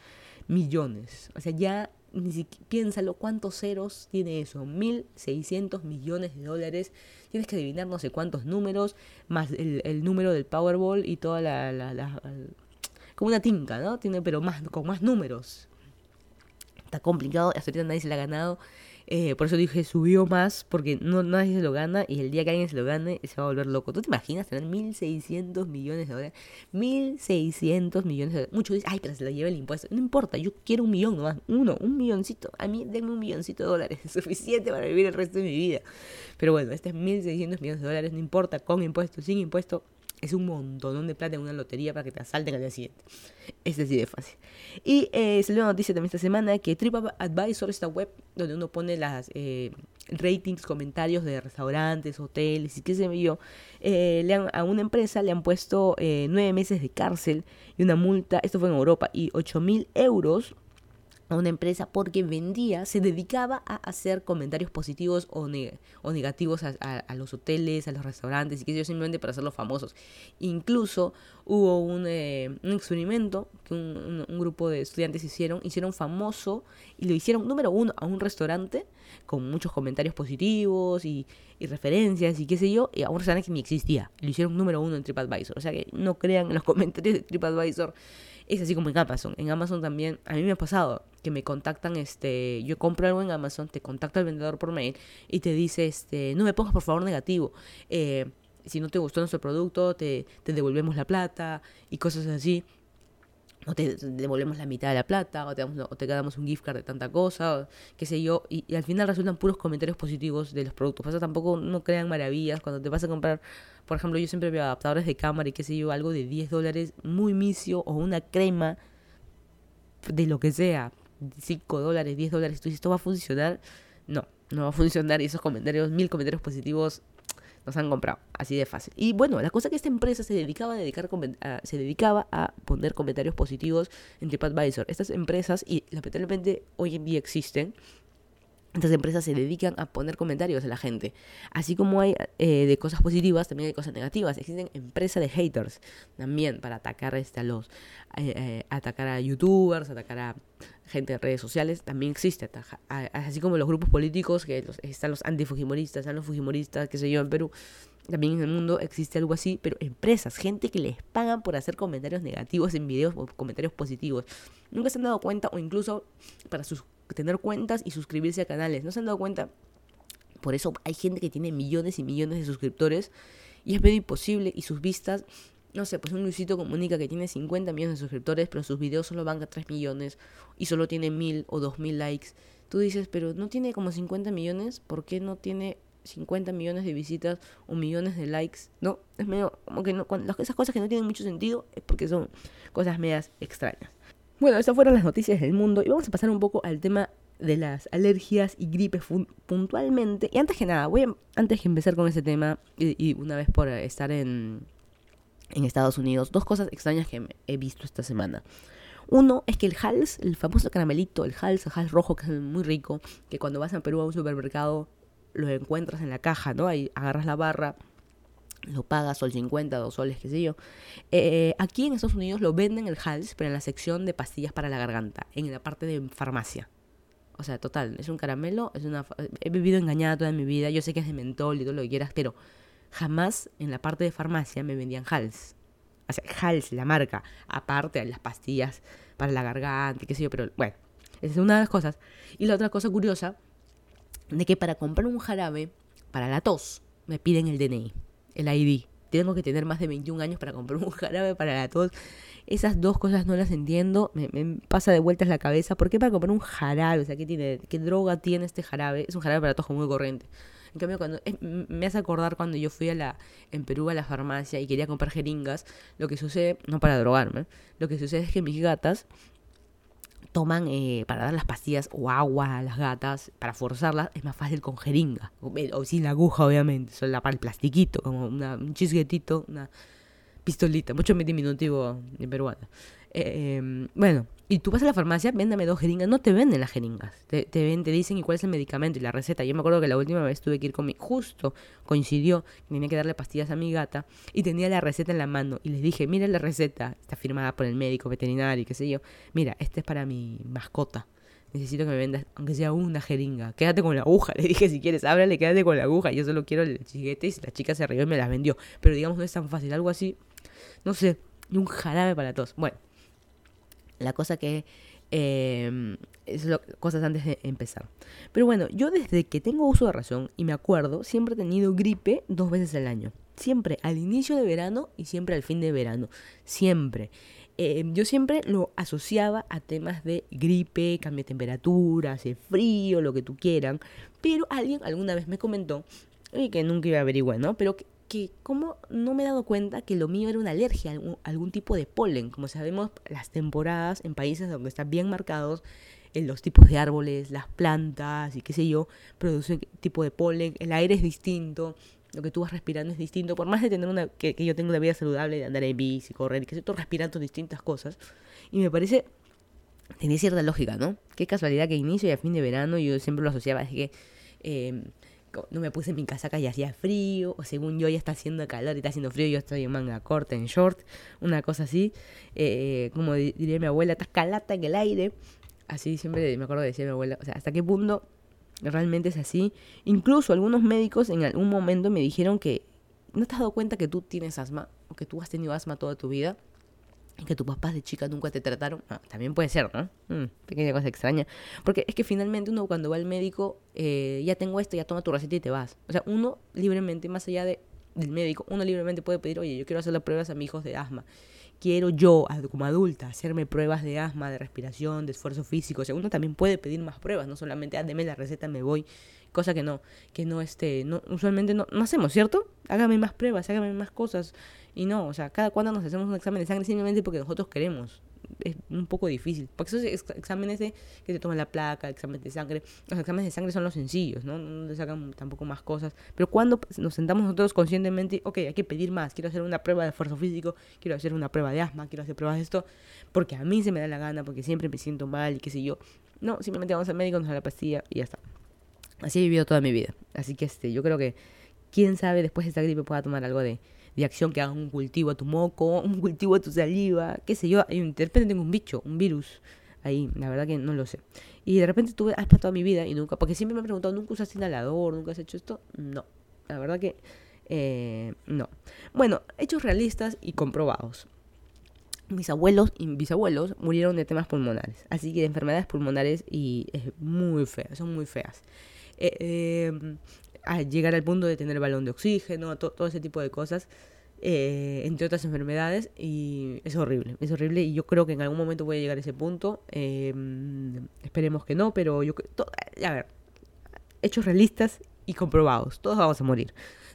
millones. O sea, ya ni siquiera piénsalo cuántos ceros tiene eso, 1.600 millones de dólares. Tienes que adivinar no sé cuántos números, más el, número del Powerball y toda la, la, como una tinca, ¿no? Tiene, pero más, con más números está complicado, hasta ahorita nadie se la ha ganado. Eh, por eso dije, subió más, porque no nadie se lo gana y el día que alguien se lo gane se va a volver loco. ¿Tú te imaginas tener 1.600 millones de dólares? 1.600 millones de dólares. Muchos dicen, ay, pero se lo lleva el impuesto. No importa, yo quiero un millón nomás. Uno, un milloncito. A mí denme un milloncito de dólares. Es suficiente para vivir el resto de mi vida. Pero bueno, este es 1.600 millones de dólares, no importa, con impuesto, sin impuesto es un montón de plata en una lotería para que te asalten al día siguiente. Es así de fácil. Y eh, salió una noticia también esta semana que TripAdvisor, esta web donde uno pone las eh, ratings, comentarios de restaurantes, hoteles y qué sé yo, eh, le han, a una empresa le han puesto eh, nueve meses de cárcel y una multa, esto fue en Europa, y ocho mil euros a una empresa porque vendía, se dedicaba a hacer comentarios positivos o, o negativos a, los hoteles, a los restaurantes y que yo simplemente para hacerlos famosos. Incluso hubo un, eh, un experimento que un, grupo de estudiantes hicieron, hicieron famoso y lo hicieron número uno a un restaurante con muchos comentarios positivos y, y referencias y qué sé yo, y a un restaurante que ni existía. Lo hicieron número uno en TripAdvisor. O sea que no crean en los comentarios de TripAdvisor es así como en Amazon. En Amazon también, a mí me ha pasado que me contactan, este, yo compro algo en Amazon, te contacta el vendedor por mail y te dice, este, no me pongas por favor negativo. Eh, si no te gustó nuestro producto, te, te devolvemos la plata y cosas así o te devolvemos la mitad de la plata, o te, damos, o te damos un gift card de tanta cosa, qué sé yo, y, al final resultan puros comentarios positivos de los productos. Pasa tampoco no crean maravillas cuando te vas a comprar, por ejemplo, yo siempre veo adaptadores de cámara y qué sé yo, algo de 10 dólares muy misio, o una crema de lo que sea, 5 dólares, 10 dólares, tú dices, ¿esto va a funcionar? No, no va a funcionar y esos comentarios, mil comentarios positivos nos han comprado, así de fácil. Y bueno, la cosa que esta empresa se dedicaba a, dedicar a, se dedicaba a poner comentarios positivos en TripAdvisor. Estas empresas, y lamentablemente hoy en día existen, estas empresas se dedican a poner comentarios a la gente. Así como hay eh, de cosas positivas, también hay cosas negativas. Existen empresas de haters también para atacar este, a los, eh, eh, atacar a youtubers, atacar a gente de redes sociales. También existe. así como los grupos políticos, que están los antifujimoristas, están los fujimoristas, qué sé yo, en Perú. También en el mundo existe algo así, pero empresas, gente que les pagan por hacer comentarios negativos en videos o comentarios positivos. Nunca se han dado cuenta, o incluso para sus tener cuentas y suscribirse a canales. ¿No se han dado cuenta? Por eso hay gente que tiene millones y millones de suscriptores y es medio imposible y sus vistas, no sé, pues un Luisito comunica que tiene 50 millones de suscriptores, pero sus videos solo van a 3 millones y solo tiene 1000 o 2000 likes. Tú dices, pero no tiene como 50 millones, ¿por qué no tiene 50 millones de visitas o millones de likes? No, es medio como que no, esas cosas que no tienen mucho sentido es porque son cosas medias extrañas. Bueno, esas fueron las noticias del mundo y vamos a pasar un poco al tema de las alergias y gripes puntualmente. Y antes que nada, voy a, antes que empezar con ese tema y, una vez por estar en, en Estados Unidos, dos cosas extrañas que he visto esta semana. Uno es que el Hals, el famoso caramelito, el Hals, el Hals rojo, que es muy rico, que cuando vas a Perú a un supermercado lo encuentras en la caja, ¿no? Ahí agarras la barra lo pagas sol 50, dos soles, qué sé yo. Eh, aquí en Estados Unidos lo venden el Hals, pero en la sección de pastillas para la garganta, en la parte de farmacia. O sea, total, es un caramelo, es una he vivido engañada toda mi vida, yo sé que es de mentol y todo lo que quieras, pero jamás en la parte de farmacia me vendían Hals. O sea, Hals, la marca, aparte de las pastillas para la garganta, qué sé yo, pero bueno, esa es una de las cosas. Y la otra cosa curiosa de que para comprar un jarabe para la tos me piden el DNI, el ID. Tengo que tener más de 21 años para comprar un jarabe para la tos. Esas dos cosas no las entiendo, me, pasa de vueltas la cabeza. ¿Por qué para comprar un jarabe? O sea, ¿qué, tiene, ¿qué droga tiene este jarabe? Es un jarabe para tos muy corriente. En cambio, cuando me hace acordar cuando yo fui a la en Perú a la farmacia y quería comprar jeringas, lo que sucede, no para drogarme, lo que sucede es que mis gatas toman eh, para dar las pastillas o agua a las gatas, para forzarlas, es más fácil con jeringa. O, sin la aguja, obviamente. Solo para el plastiquito, como un chisguetito, una pistolita. Mucho más diminutivo de peruano. Eh, em, bueno, y tú vas a la farmacia, véndame dos jeringas. No te venden las jeringas. Te, te, ven, te dicen cuál es el medicamento y la receta. Yo me acuerdo que la última vez tuve que ir con mi. Justo coincidió tenía que darle pastillas a mi gata y tenía la receta en la mano. Y les dije: Mira la receta. Está firmada por el médico veterinario y qué sé yo. Mira, este es para mi mascota. Necesito que me vendas, aunque sea una jeringa. Quédate con la aguja. Le dije: Si quieres, ábrale, quédate con la aguja. Yo solo quiero el chiguete y la chica se rió y me las vendió. Pero digamos, no es tan fácil. Algo así. No sé. Y un jarabe para todos. Bueno. La cosa que... Eh, es lo, cosas antes de empezar. Pero bueno, yo desde que tengo uso de razón y me acuerdo, siempre he tenido gripe dos veces al año. Siempre al inicio de verano y siempre al fin de verano. Siempre. Eh, yo siempre lo asociaba a temas de gripe, cambio de temperatura, hace frío, lo que tú quieran. Pero alguien alguna vez me comentó, que nunca iba a averiguar, ¿no? Pero como no me he dado cuenta que lo mío era una alergia a algún, tipo de polen. Como sabemos, las temporadas en países donde están bien marcados, en los tipos de árboles, las plantas y qué sé yo, producen tipo de polen, el aire es distinto, lo que tú vas respirando es distinto, por más de tener una, que, yo tengo una vida saludable, de andar en bici, correr, que estoy respirando distintas cosas, y me parece, tenía cierta lógica, ¿no? Qué casualidad que inicio y a fin de verano yo siempre lo asociaba, es que... Eh, no me puse mi casaca y hacía frío, o según yo ya está haciendo calor y está haciendo frío, yo estoy en manga corta, en short, una cosa así, eh, como diría mi abuela, estás calata en el aire, así siempre me acuerdo de decir mi abuela, o sea, hasta qué punto realmente es así. Incluso algunos médicos en algún momento me dijeron que, ¿no te has dado cuenta que tú tienes asma, o que tú has tenido asma toda tu vida? Que tus papás de chica nunca te trataron, ah, también puede ser, ¿no? Mm, pequeña cosa extraña. Porque es que finalmente uno cuando va al médico, eh, ya tengo esto, ya toma tu receta y te vas. O sea, uno libremente, más allá de, del médico, uno libremente puede pedir, oye, yo quiero hacer las pruebas a mis hijos de asma. Quiero yo, como adulta, hacerme pruebas de asma, de respiración, de esfuerzo físico. O sea, uno también puede pedir más pruebas, no solamente, ah, deme la receta, me voy. Cosa que no, que no, este, no, usualmente no, no hacemos, ¿cierto? Hágame más pruebas, hágame más cosas. Y no, o sea, cada cuando nos hacemos un examen de sangre simplemente porque nosotros queremos. Es un poco difícil. Porque esos exámenes de que te toman la placa, exámenes de sangre, los exámenes de sangre son los sencillos, ¿no? No te sacan tampoco más cosas. Pero cuando nos sentamos nosotros conscientemente, ok, hay que pedir más. Quiero hacer una prueba de esfuerzo físico, quiero hacer una prueba de asma, quiero hacer pruebas de esto, porque a mí se me da la gana, porque siempre me siento mal y qué sé yo. No, simplemente vamos al médico, nos da la pastilla y ya está. Así he vivido toda mi vida. Así que este, yo creo que, quién sabe, después de esta gripe pueda tomar algo de de acción que hagan un cultivo a tu moco, un cultivo a tu saliva, qué sé yo. De repente tengo un bicho, un virus ahí, la verdad que no lo sé. Y de repente tuve aspa toda mi vida y nunca, porque siempre me han preguntado, ¿nunca usas inhalador? ¿Nunca has hecho esto? No, la verdad que eh, no. Bueno, hechos realistas y comprobados. Mis abuelos y bisabuelos murieron de temas pulmonares, así que de enfermedades pulmonares y es muy feas, son muy feas. Eh, eh, a llegar al punto de tener balón de oxígeno, todo ese tipo de cosas, eh, entre otras enfermedades, y es horrible, es horrible, y yo creo que en algún momento voy a llegar a ese punto, em, esperemos que no, pero yo, a ver, hechos realistas y comprobados, todos vamos a morir.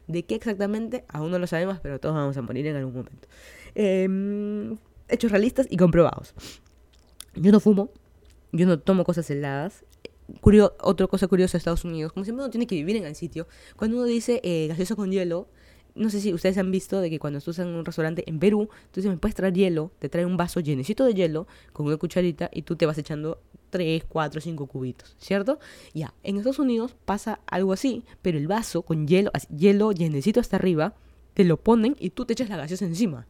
¿De qué exactamente? Aún no lo sabemos, pero todos vamos a morir en algún momento. Em, hechos realistas y comprobados. Yo no fumo, yo no tomo cosas heladas, otra cosa curiosa de Estados Unidos, como siempre uno tiene que vivir en el sitio, cuando uno dice eh, gaseoso con hielo, no sé si ustedes han visto de que cuando estás en un restaurante en Perú, entonces me puedes traer hielo, te trae un vaso llenecito de hielo con una cucharita y tú te vas echando 3, 4, 5 cubitos, ¿cierto? Ya, en Estados Unidos pasa algo así, pero el vaso con hielo, hielo llenecito hasta arriba, te lo ponen y tú te echas la gaseosa encima.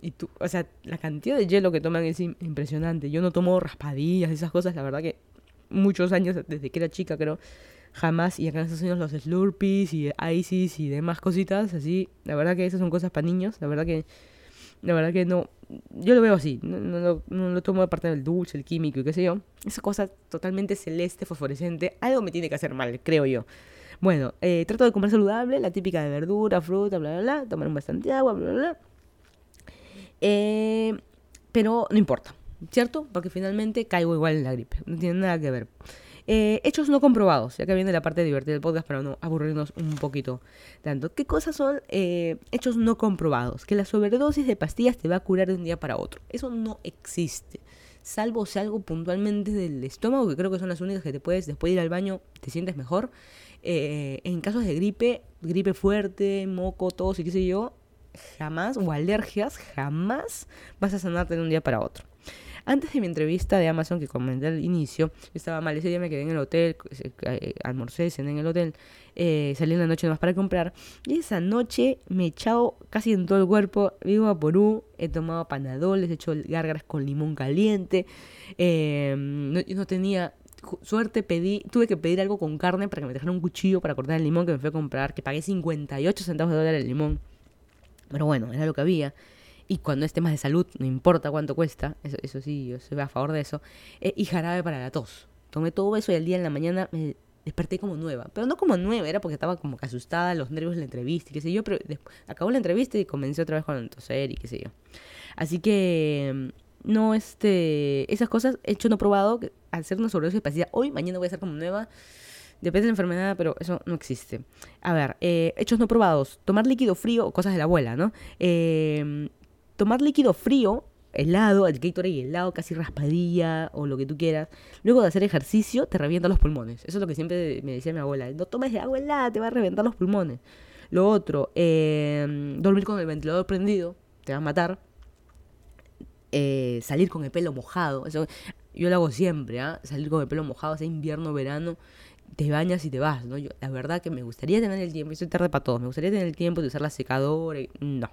Y tú, o sea, la cantidad de hielo que toman es impresionante. Yo no tomo raspadillas, esas cosas, la verdad que muchos años, desde que era chica creo, jamás, y acá en Estados Unidos los Slurpees y Isis y demás cositas, así, la verdad que esas son cosas para niños, la verdad que La verdad que no, yo lo veo así, no, no, no, lo tomo de parte del dulce, el químico y qué sé yo. Esa cosa totalmente celeste, fosforescente, algo me tiene que hacer mal, creo yo. Bueno, eh, trato de comer saludable, la típica de verdura, fruta, bla, bla, bla, tomar bastante agua, bla, bla, bla. Eh, pero no importa, ¿cierto? Porque finalmente caigo igual en la gripe, no tiene nada que ver. Eh, hechos no comprobados, ya que viene la parte divertida del podcast para no aburrirnos un poquito tanto. ¿Qué cosas son eh, hechos no comprobados? Que la sobredosis de pastillas te va a curar de un día para otro. Eso no existe. Salvo si algo puntualmente del estómago, que creo que son las únicas que te puedes, después de ir al baño, te sientes mejor. Eh, en casos de gripe, gripe fuerte, moco, tos y qué sé yo, jamás, o alergias, jamás vas a sanarte de un día para otro. Antes de mi entrevista de Amazon que comenté al inicio, estaba mal. Ese día me quedé en el hotel, eh, almorcé, en el hotel, eh, salí en la noche más para comprar. Y esa noche me he echado casi en todo el cuerpo. Vivo a Porú, he tomado panadoles, he hecho gárgaras con limón caliente. Eh, no, no tenía suerte pedí, tuve que pedir algo con carne para que me dejaran un cuchillo para cortar el limón que me fui a comprar, que pagué 58 centavos de dólar el limón. Pero bueno, era lo que había y cuando es temas de salud, no importa cuánto cuesta, eso, eso sí, yo soy a favor de eso, eh, y jarabe para la tos. Tomé todo eso y al día en la mañana me desperté como nueva, pero no como nueva, era porque estaba como que asustada, los nervios de la entrevista y qué sé yo, pero acabó la entrevista y comencé otra vez con el toser y qué sé yo. Así que mm, no, este, esas cosas hecho no probado, ser una sobredosis de hoy, mañana voy a ser como nueva, Depende de la enfermedad, pero eso no existe. A ver, eh, hechos no probados. Tomar líquido frío, cosas de la abuela, ¿no? Eh, tomar líquido frío, helado, el Gatorade helado, casi raspadilla o lo que tú quieras, luego de hacer ejercicio te revienta los pulmones. Eso es lo que siempre me decía mi abuela. No tomes agua helada, te va a reventar los pulmones. Lo otro, em, dormir con el ventilador prendido, te va a matar. Eh, salir con el pelo mojado, eso yo lo hago siempre, ¿ah? salir con el pelo mojado, sea invierno, verano, te bañas y te vas, ¿no? La verdad que me gustaría tener el tiempo, estoy tarde para todo, me gustaría tener el tiempo de usar la secadora, no,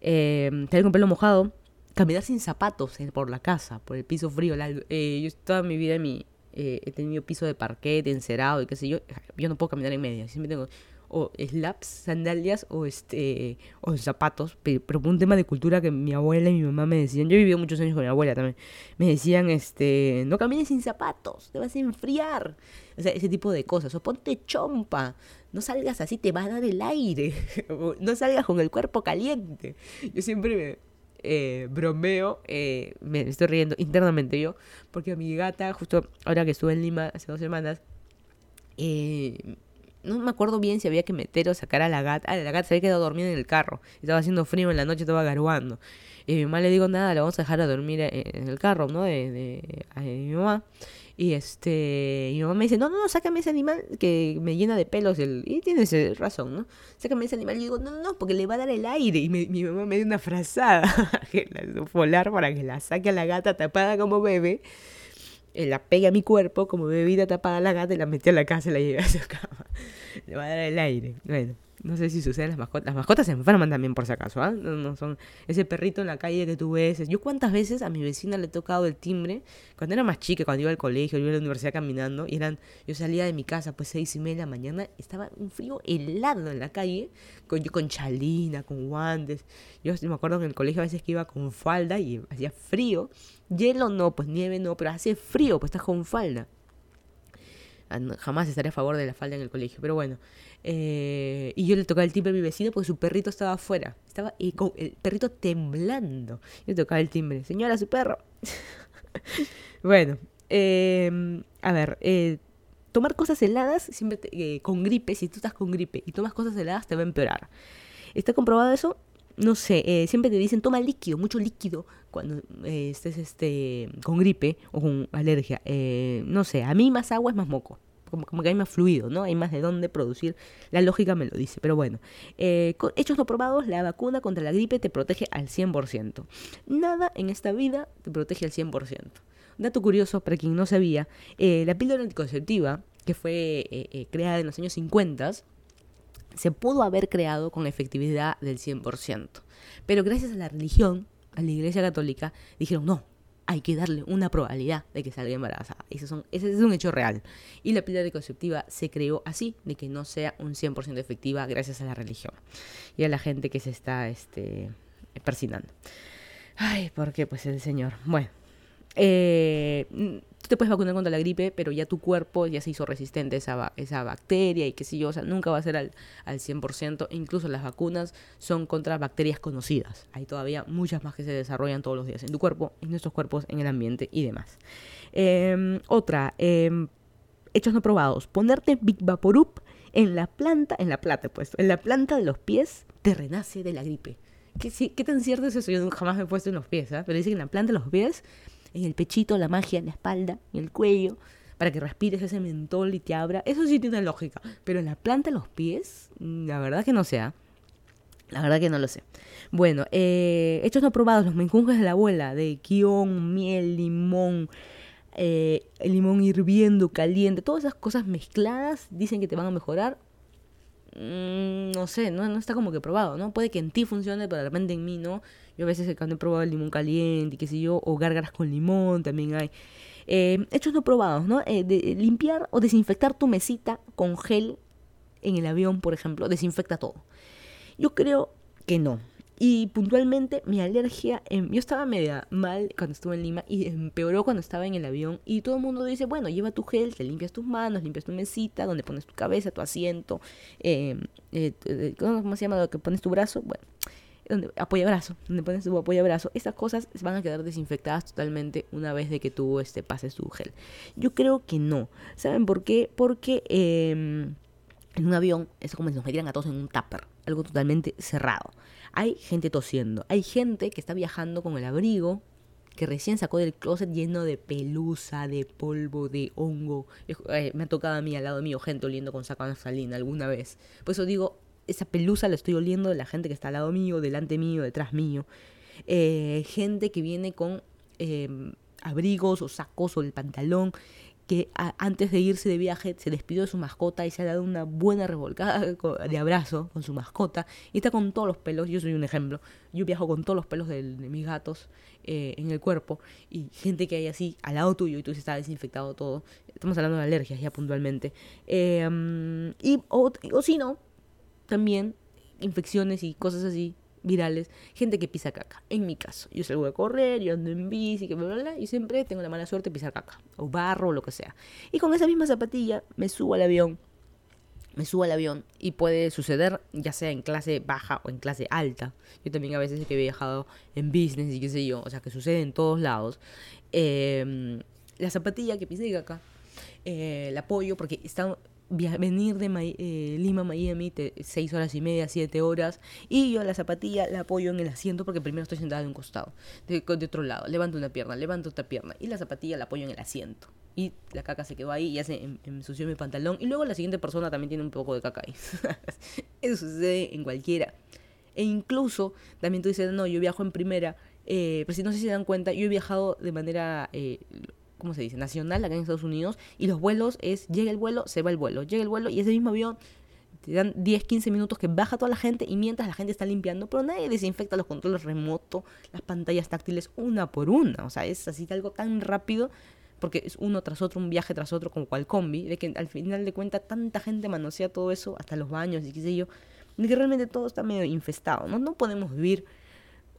eh, tener con pelo mojado, caminar sin zapatos por la casa, por el piso frío. Eh, yo toda mi vida mi, eh, he tenido piso de parquet, encerado y qué sé yo. Yo no puedo caminar en media, siempre tengo o slaps, sandalias o este o zapatos, pero, por un tema de cultura que mi abuela y mi mamá me decían, yo he vivido muchos años con mi abuela también, me decían este, no camines sin zapatos, te vas a enfriar. O sea, ese tipo de cosas, o ponte chompa, no salgas así, te va a dar el aire, no salgas con el cuerpo caliente. Yo siempre me, eh, bromeo, eh, me estoy riendo internamente yo, porque a mi gata, justo ahora que estuve en Lima hace dos semanas, eh, no me acuerdo bien si había que meter o sacar a la gata. Ah, la gata se había quedado dormida en el carro. Estaba haciendo frío en la noche, estaba garuando. Y mi mamá le digo nada, la vamos a dejar a dormir en el carro, ¿no? De, de, mi mamá. Y este, mi mamá me dice, no, no, no, sácame ese animal que me llena de pelos. El... Y tienes razón, ¿no? Sácame ese animal. Y digo, no, no, no, porque le va a dar el aire. Y mi mamá me dio una frazada polar para que la saque a la gata tapada como bebé. Eh, la pegue a mi cuerpo como bebida tapada a la gata y la metí a la casa y la llevé a su cama. Le va a dar el aire. Bueno. No sé si suceden las mascotas. Las mascotas se enferman también, por si acaso. ¿ah? No, son ese perrito en la calle que tú ves. Yo, ¿cuántas veces a mi vecina le he tocado el timbre? Cuando era más chica, cuando iba al colegio, iba a la universidad caminando. Y eran, yo salía de mi casa, pues seis y media de la mañana. Estaba un frío helado en la calle. Con, yo con chalina, con guantes. Yo me acuerdo que en el colegio a veces que iba con falda y hacía frío. Hielo no, pues nieve no, pero hace frío, pues estás con falda. Ah, jamás estaré a favor de la falda en el colegio, pero bueno. Eh, y yo le tocaba el timbre a mi vecino porque su perrito estaba afuera. Estaba y con el perrito temblando. Yo le tocaba el timbre. Señora, su perro. bueno, em, a ver, eh, tomar cosas heladas siempre eh, con gripe, si tú estás con gripe y tomas cosas heladas te va a empeorar. ¿Está comprobado eso? No sé, siempre te dicen toma líquido, mucho líquido cuando estés este, con gripe o con alergia. no sé, a mí más agua es más moco como, que hay más fluido, ¿no? Hay más de dónde producir. La lógica me lo dice, pero bueno. Eh, hechos no probados, la vacuna contra la gripe te protege al 100%. Nada en esta vida te protege al 100%. Dato curioso para quien no sabía, eh, la píldora anticonceptiva, que fue eh, creada en los años 50, se pudo haber creado con efectividad del 100%. Pero gracias a la religión, a la Iglesia Católica, dijeron, no, hay que darle una probabilidad de que salga embarazada. Ese, son, ese es un hecho real. Y la píldora anticonceptiva se creó así, de que no sea un 100% efectiva gracias a la religión y a la gente que se está este, persinando. Ay, ¿por qué? Pues el señor. Bueno. Eh, te puedes vacunar contra la gripe, pero ya tu cuerpo ya se hizo resistente a esa, bacteria y qué sé yo, o sea, nunca va a ser al, al 100%, incluso las vacunas son contra bacterias conocidas. Hay todavía muchas más que se desarrollan todos los días en tu cuerpo, en nuestros cuerpos, en el ambiente y demás. Em, otra, em, hechos no probados, ponerte Big Vaporup en la planta, en la plata pues, en la planta de los pies te renace de la gripe. ¿Qué, ¿Qué, tan cierto es eso? Yo jamás me he puesto en los pies, ¿eh? pero dice que en la planta de los pies en el pechito, la magia, en la espalda, en el cuello, para que respires ese mentol y te abra. Eso sí tiene lógica. Pero en la planta de los pies, mm, la verdad que no sé. ¿ah? La verdad que no lo sé. Bueno, eh, hechos no probados, los menjunjes de la abuela, de kion, miel, limón, eh, el limón hirviendo, caliente, todas esas cosas mezcladas dicen que te van a mejorar. Mm, no sé, no, no está como que probado, ¿no? Puede que en ti funcione, pero de repente en mí no. Yo a veces cuando he probado el limón caliente, qué sé yo, o gárgaras con limón también hay. Eh, hechos no probados, ¿no? Eh, de, limpiar o desinfectar tu mesita con gel en el avión, por ejemplo, desinfecta todo. Yo creo que no. Y puntualmente mi alergia, em, yo estaba media mal cuando estuve en Lima y empeoró cuando estaba en el avión y todo el mundo dice, bueno, lleva tu gel, te limpias tus manos, limpias tu mesita, donde pones tu cabeza, tu asiento, em, eh, ¿cómo se llama? Lo que pones tu brazo, bueno, donde apoya brazo, donde pones tu apoya brazo, estas cosas van a quedar desinfectadas totalmente una vez de que tú este, pases tu gel. Yo creo que no. ¿Saben por qué? Porque em, en un avión es como si nos metieran a todos en un tupper, algo totalmente cerrado. Hay gente tosiendo, hay gente que está viajando con el abrigo que recién sacó del closet lleno de pelusa, de polvo, de hongo. Eh, me ha tocado a mí al lado mío gente oliendo con salina alguna vez. Por eso digo, esa pelusa la estoy oliendo de la gente que está al lado mío, delante mío, detrás mío. Eh, gente que viene con em, abrigos o sacos o el pantalón que antes de irse de viaje se despidió de su mascota y se ha dado una buena revolcada de abrazo con su mascota y está con todos los pelos, yo soy un ejemplo, yo viajo con todos los pelos de, mis gatos eh, en el cuerpo y gente que hay así al lado tuyo y tú se está desinfectado todo, estamos hablando de alergias ya puntualmente, em, y, o, o si no, también infecciones y cosas así virales, gente que pisa caca. En mi caso, yo salgo a correr, yo ando en bici, que bla, bla, y siempre tengo la mala suerte de pisar caca, o barro, o lo que sea. Y con esa misma zapatilla me subo al avión, me subo al avión, y puede suceder ya sea en clase baja o en clase alta. Yo también a veces he viajado en business y qué sé yo, o sea, que sucede en todos lados. Em, la zapatilla que pisé caca, eh, la apoyo porque está venir de eh, Lima Miami, seis horas y media, siete horas, y yo la zapatilla la apoyo en el asiento porque primero estoy sentada de un costado, de, otro lado, levanto una pierna, levanto otra pierna, y la zapatilla la apoyo en el asiento. Y la caca se quedó ahí, y ya se em, ensució mi pantalón, y luego la siguiente persona también tiene un poco de caca ahí. Eso sucede en cualquiera. E incluso, también tú dices, no, yo viajo en primera, eh, pero si no sé si se dan cuenta, yo he viajado de manera eh, ¿cómo se dice? Nacional acá en Estados Unidos y los vuelos es, llega el vuelo, se va el vuelo, llega el vuelo y ese mismo avión te dan 10, 15 minutos que baja toda la gente y mientras la gente está limpiando, pero nadie desinfecta los controles remotos, las pantallas táctiles una por una, o sea, es así algo tan rápido porque es uno tras otro, un viaje tras otro, como cual combi, de que al final de cuentas tanta gente manosea todo eso, hasta los baños y qué sé yo, de que realmente todo está medio infestado, ¿no? No podemos vivir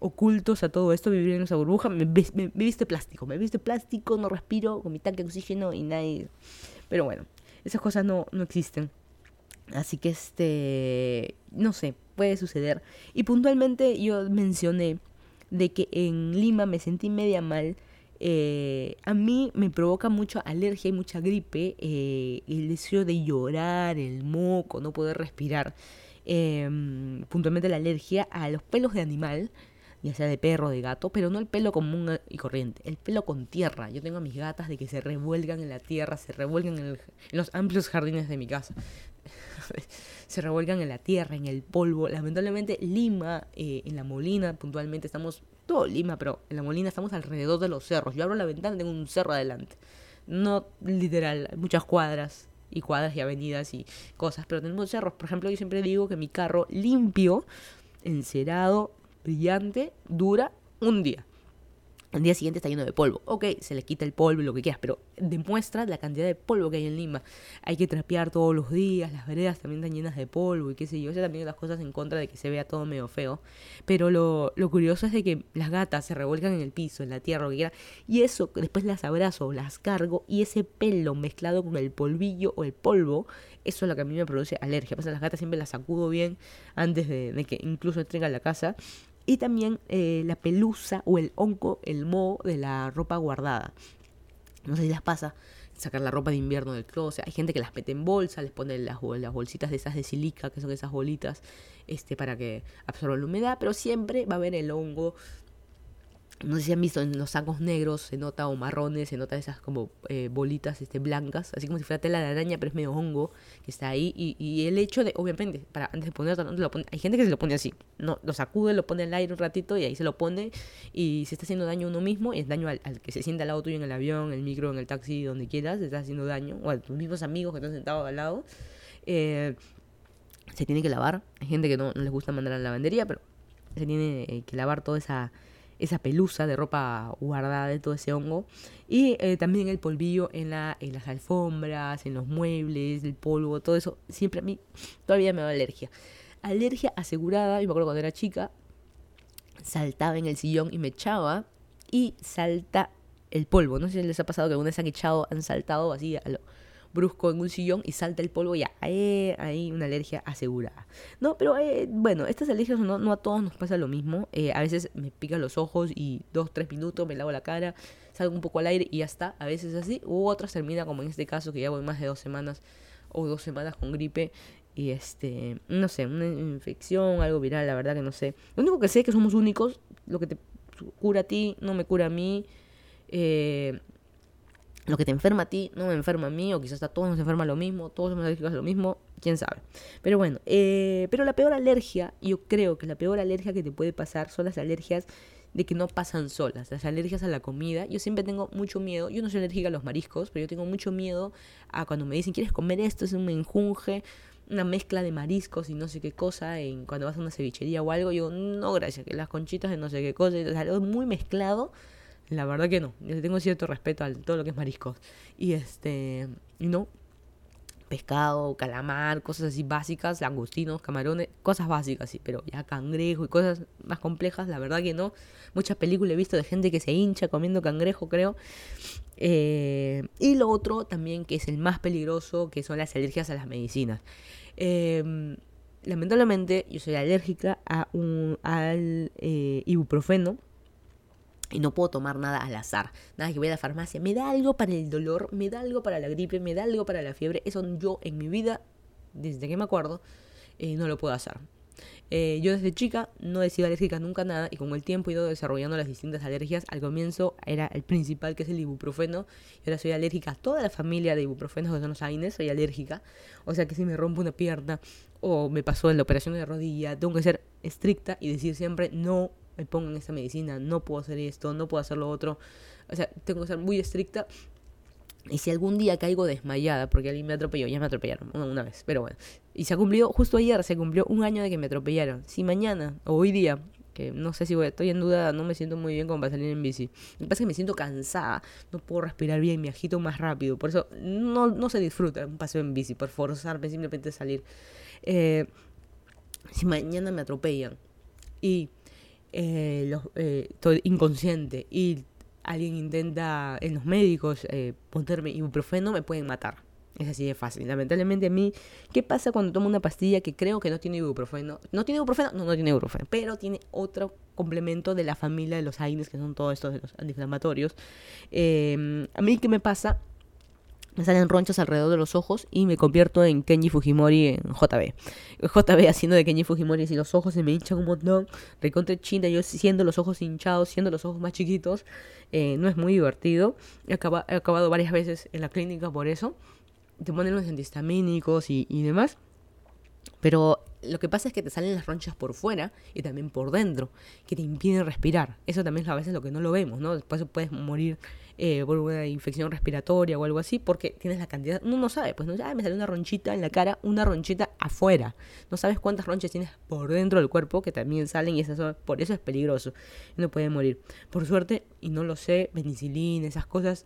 ocultos a todo esto, vivir en esa burbuja. Me, viste plástico, me viste plástico, no respiro con mi tanque de oxígeno y nadie. Pero bueno, esas cosas no, no existen. Así que este, no sé, puede suceder. Y puntualmente yo mencioné de que en Lima me sentí media mal. Eh, a mí me provoca mucha alergia y mucha gripe, eh, el deseo de llorar, el moco, no poder respirar. Em, puntualmente la alergia a los pelos de animal, ya sea de perro, de gato, pero no el pelo común y corriente, el pelo con tierra. Yo tengo a mis gatas de que se revuelgan en la tierra, se revuelgan en, los amplios jardines de mi casa. se revuelgan en la tierra, en el polvo. Lamentablemente Lima, eh, en la Molina, puntualmente estamos, todo Lima, pero en la Molina estamos alrededor de los cerros. Yo abro la ventana y tengo un cerro adelante. No literal, muchas cuadras y cuadras y avenidas y cosas, pero tenemos cerros. Por ejemplo, yo siempre digo que mi carro limpio, encerado, brillante dura un día. al día siguiente está lleno de polvo. Ok, se le quita el polvo y lo que quieras, pero demuestra la cantidad de polvo que hay en Lima. Hay que trapear todos los días, las veredas también están llenas de polvo y qué sé yo. Esa también las cosas en contra de que se vea todo medio feo. Pero lo, lo curioso es de que las gatas se revuelcan en el piso, en la tierra, lo que quiera. Y eso después las abrazo, las cargo y ese pelo mezclado con el polvillo o el polvo, eso es lo que a mí me produce alergia. Pasa, las gatas siempre las sacudo bien antes de, de que incluso entren a la casa y también eh, la pelusa o el hongo, el moho de la ropa guardada. No sé si las pasa sacar la ropa de invierno del closet. Hay gente que las mete en bolsa, les pone las, las bolsitas de esas de silica, que son esas bolitas, este, para que absorban la humedad, pero siempre va a haber el hongo no sé si han visto en los sacos negros, se nota, o marrones, se nota esas como eh, bolitas este, blancas, así como si fuera tela de araña, pero es medio hongo que está ahí. Y, y el hecho de, obviamente, para antes de ponerlo, hay gente que se lo pone así, no lo sacude, lo pone al aire un ratito y ahí se lo pone y se está haciendo daño a uno mismo y es daño al, que se sienta al lado tuyo en el avión, en el micro, en el taxi, donde quieras, se está haciendo daño, o a tus mismos amigos que están sentados al lado. Eh, se tiene que lavar, hay gente que no, no les gusta mandar a la lavandería, pero se tiene eh, que lavar toda esa esa pelusa de ropa guardada de todo ese hongo. Y eh, también el polvillo en, la, en las alfombras, en los muebles, el polvo, todo eso. Siempre a mí todavía me da alergia. Alergia asegurada, yo me acuerdo cuando era chica, saltaba en el sillón y me echaba y salta el polvo. No sé si les ha pasado que alguna vez han echado, han saltado así a lo brusco en un sillón y salta el polvo, ya, eh, hay una alergia asegurada. No, pero eh, bueno, estas alergias no, no, a todos nos pasa lo mismo. Eh, a veces me pican los ojos y dos, tres minutos me lavo la cara, salgo un poco al aire y ya está. A veces así, u otras termina como en este caso que ya voy más de dos semanas o dos semanas con gripe y este, no sé, una infección, algo viral, la verdad que no sé. Lo único que sé es que somos únicos, lo que te cura a ti no me cura a mí. Eh, lo que te enferma a ti no me enferma a mí, o quizás a todos nos enferma lo mismo, todos somos alérgicos a lo mismo, quién sabe. Pero bueno, eh, pero la peor alergia, yo creo que la peor alergia que te puede pasar son las alergias de que no pasan solas, las alergias a la comida. Yo siempre tengo mucho miedo, yo no soy alérgica a los mariscos, pero yo tengo mucho miedo a cuando me dicen, ¿quieres comer esto? Es un menjunje, una mezcla de mariscos y no sé qué cosa, en, cuando vas a una cevichería o algo, yo no, gracias, que las conchitas de no sé qué cosa, es algo muy mezclado la verdad que no. Yo tengo cierto respeto a todo lo que es mariscos. Y este, no. Pescado, calamar, cosas así básicas, langostinos, camarones, cosas básicas, sí, pero ya cangrejo y cosas más complejas, la verdad que no. Muchas películas he visto de gente que se hincha comiendo cangrejo, creo. Eh, y lo otro también, que es el más peligroso, que son las alergias a las medicinas. Em, lamentablemente, yo soy alérgica a un, al eh, ibuprofeno y no puedo tomar nada al azar. Nada que voy a la farmacia, me da algo para el dolor, me da algo para la gripe, me da algo para la fiebre. Eso yo en mi vida, desde que me acuerdo, eh, no lo puedo hacer. Eh, yo desde chica no he sido alérgica nunca a nada y con el tiempo he ido desarrollando las distintas alergias. Al comienzo era el principal que es el ibuprofeno y ahora soy alérgica a toda la familia de ibuprofenos que son los AINES, soy alérgica. O sea que si me rompo una pierna o me pasó en la operación de rodilla, tengo que ser estricta y decir siempre no me pongan esta medicina, no puedo hacer esto, no puedo hacer lo otro. O sea, tengo que ser muy estricta. Y si algún día caigo desmayada porque alguien me atropelló, ya me atropellaron una, vez, pero bueno. Y se ha cumplido, justo ayer se cumplió un año de que me atropellaron. Si mañana o hoy día, que no sé si voy, estoy en duda, no me siento muy bien como para salir en bici. Lo que pasa es que me siento cansada, no puedo respirar bien, me agito más rápido. Por eso no, no se disfruta un paseo en bici, por forzarme simplemente a salir. Eh, si mañana me atropellan y eh, los, eh, inconsciente y alguien intenta en los médicos eh, ponerme ibuprofeno, me pueden matar. Es así de fácil. Lamentablemente a mí, ¿qué pasa cuando tomo una pastilla que creo que no tiene ibuprofeno? ¿No tiene ibuprofeno? No, no tiene ibuprofeno, pero tiene otro complemento de la familia de los AINES, que son todos estos de los antiinflamatorios. A mí, ¿qué me pasa? Me salen ronchas alrededor de los ojos y me convierto en Kenji Fujimori en JB. JB haciendo de Kenji Fujimori y los ojos se me hinchan un montón, recontra china, yo siendo los ojos hinchados, siendo los ojos más chiquitos, eh, no es muy divertido. He, he, acabado varias veces en la clínica por eso. Te ponen los antihistamínicos y, y demás. Pero lo que pasa es que te salen las ronchas por fuera y también por dentro, que te impiden respirar. Eso también es a veces lo que no lo vemos, ¿no? Después puedes morir eh, por una infección respiratoria o algo así, porque tienes la cantidad, uno no sabe, pues no, ah, me salió una ronchita en la cara, una ronchita afuera. No sabes cuántas ronchas tienes por dentro del cuerpo que también salen y eso, por eso es peligroso. Uno puede morir. Por suerte, y no lo sé, penicilina, esas cosas,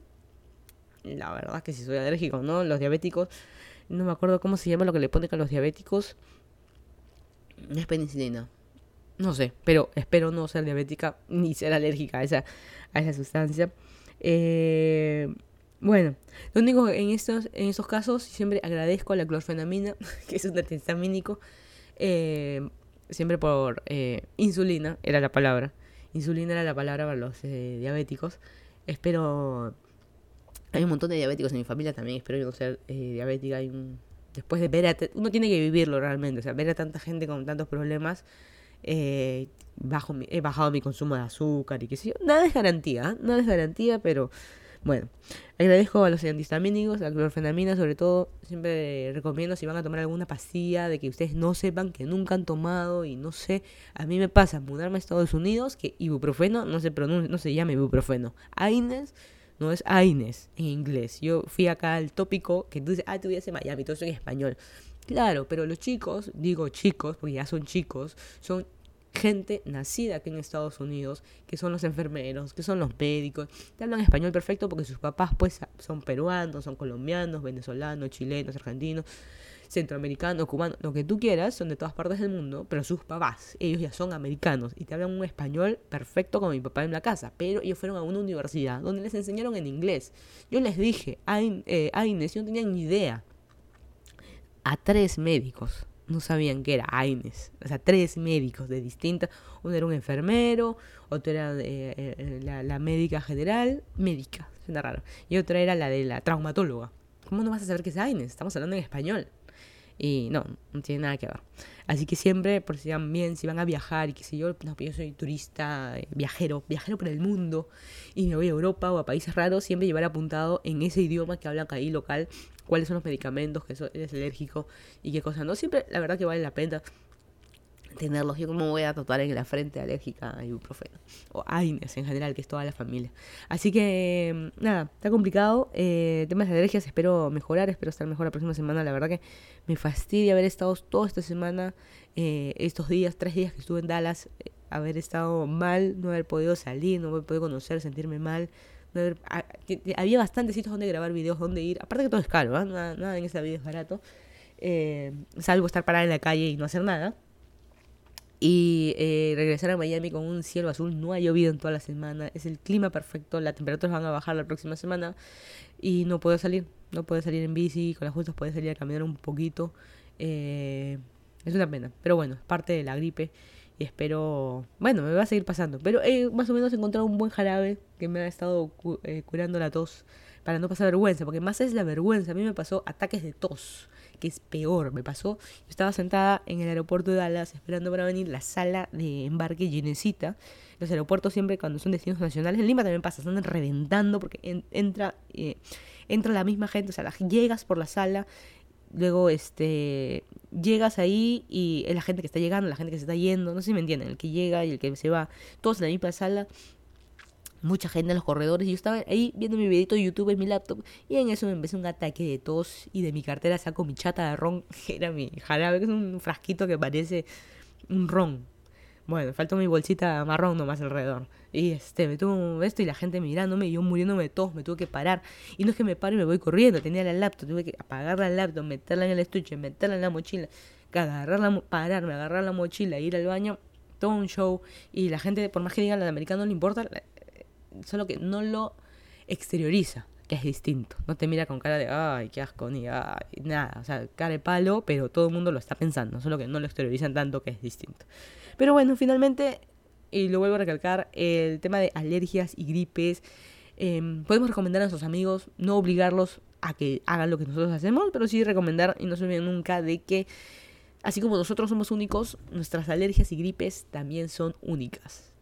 la verdad que si soy alérgico, ¿no? Los diabéticos, no me acuerdo cómo se llama lo que le ponen a los diabéticos es penicilina. No sé, pero espero no ser diabética ni ser alérgica a esa, a esa sustancia. Eh, bueno, lo único en estos, en estos casos siempre agradezco a la clorfenamina, que es un antihistamínico, eh, siempre por eh, insulina, era la palabra. Insulina era la palabra para los diabéticos. Espero... Hay un montón de diabéticos en mi familia también, espero no ser diabética. Hay un después de ver a... Uno tiene que vivirlo realmente, o sea, ver a tanta gente con tantos problemas, eh, bajo he bajado mi consumo de azúcar y qué sé yo. Nada es garantía, ¿eh? nada es garantía, pero bueno. Agradezco a los antihistamínicos, a la clorfenamina sobre todo. Siempre recomiendo si van a tomar alguna pastilla de que ustedes no sepan que nunca han tomado y no sé. A mí me pasa mudarme a Estados Unidos que ibuprofeno no se pronuncia, no se llama ibuprofeno. AINES no es AINES en inglés. Yo fui acá al tópico que tú dices, ah, tú vives en Miami, todo eso en español. Claro, pero los chicos, digo chicos, porque ya son chicos, son gente nacida aquí en Estados Unidos, que son los enfermeros, que son los médicos, te hablan español perfecto porque sus papás pues son peruanos, son colombianos, venezolanos, chilenos, argentinos centroamericano, cubano, lo que tú quieras, son de todas partes del mundo, pero sus papás, ellos ya son americanos y te hablan un español perfecto como mi papá en la casa, pero ellos fueron a una universidad donde les enseñaron en inglés. Yo les dije, a, eh, Aines, yo no tenía ni idea. A tres médicos no sabían que era Aines. O sea, tres médicos de distintas. Uno era un enfermero, otro era eh, eh, la, médica general, médica, suena raro. Y otra era la de la traumatóloga. ¿Cómo no vas a saber que es Aines? Estamos hablando en español. Y no, no tiene nada que ver. Así que siempre, por si van bien, si van a viajar y qué sé yo, no, yo soy turista, eh, viajero, viajero por el mundo y me voy a Europa o a países raros, siempre llevar apuntado en ese idioma que hablan ahí local cuáles son los medicamentos que eres alérgico y qué cosas. No siempre, la verdad que vale la pena tenerlos. Yo como voy a tatuar en la frente alérgica a ibuprofeno. O AINES en general, que es toda la familia. Así que, mm, nada, está complicado. Eh, temas de alergias, espero mejorar, espero estar mejor la próxima semana. La verdad que me fastidia haber estado toda esta semana, eh, estos días, tres días que estuve en Dallas, eh, haber estado mal, no haber podido salir, no haber podido conocer, sentirme mal. había bastantes sitios donde grabar videos, donde ir. Aparte que todo es caro, nada, nada, en esta vida es barato. salvo estar parada en la calle y no hacer nada y eh, regresar a Miami con un cielo azul. No ha llovido en toda la semana. Es el clima perfecto. Las temperaturas van a bajar la próxima semana. Y no puedo salir. No puedo salir en bici. Con las justas puedo salir a caminar un poquito. Eh, es una pena. Pero bueno, es parte de la gripe. Y espero. Bueno, me va a seguir pasando. Pero he más o menos encontrado un buen jarabe que me ha estado eh, curando la tos. Para no pasar vergüenza. Porque más es la vergüenza. A mí me pasó ataques de tos que es peor. Me pasó, yo estaba sentada en el aeropuerto de Dallas esperando para venir la sala de embarque llenecita. Los aeropuertos siempre cuando son destinos nacionales, en Lima también pasa, están reventando porque entra, eh, entra la misma gente, o sea, llegas por la sala, luego este llegas ahí y es la gente que está llegando, la gente que se está yendo, no sé si me entienden, el que llega y el que se va, todos en la misma sala mucha gente en los corredores y yo estaba ahí viendo mi videito de YouTube en mi laptop y en eso me empecé un ataque de tos y de mi cartera saco mi chata de ron, que era mi jarabe, que es un frasquito que parece un ron. Bueno, faltó mi bolsita marrón nomás alrededor. Y este, me tuvo esto y la gente mirándome y yo muriéndome de tos, me tuve que parar. Y no es que me pare y me voy corriendo, tenía la laptop, tuve que apagar la laptop, meterla en el estuche, meterla en la mochila, agarrarla, pararme, agarrar la mochila, ir al baño, todo un show. Y la gente, por más que digan, al americano no le importa, solo que no lo exterioriza, que es distinto. No te mira con cara de, ay, qué asco, ni nada. O sea, cara de palo, pero todo el mundo lo está pensando, solo que no lo exteriorizan tanto que es distinto. Pero bueno, finalmente, y lo vuelvo a recalcar, el tema de alergias y gripes. Em, podemos recomendar a nuestros amigos, no obligarlos a que hagan lo que nosotros hacemos, pero sí recomendar y no se olviden nunca de que, así como nosotros somos únicos, nuestras alergias y gripes también son únicas.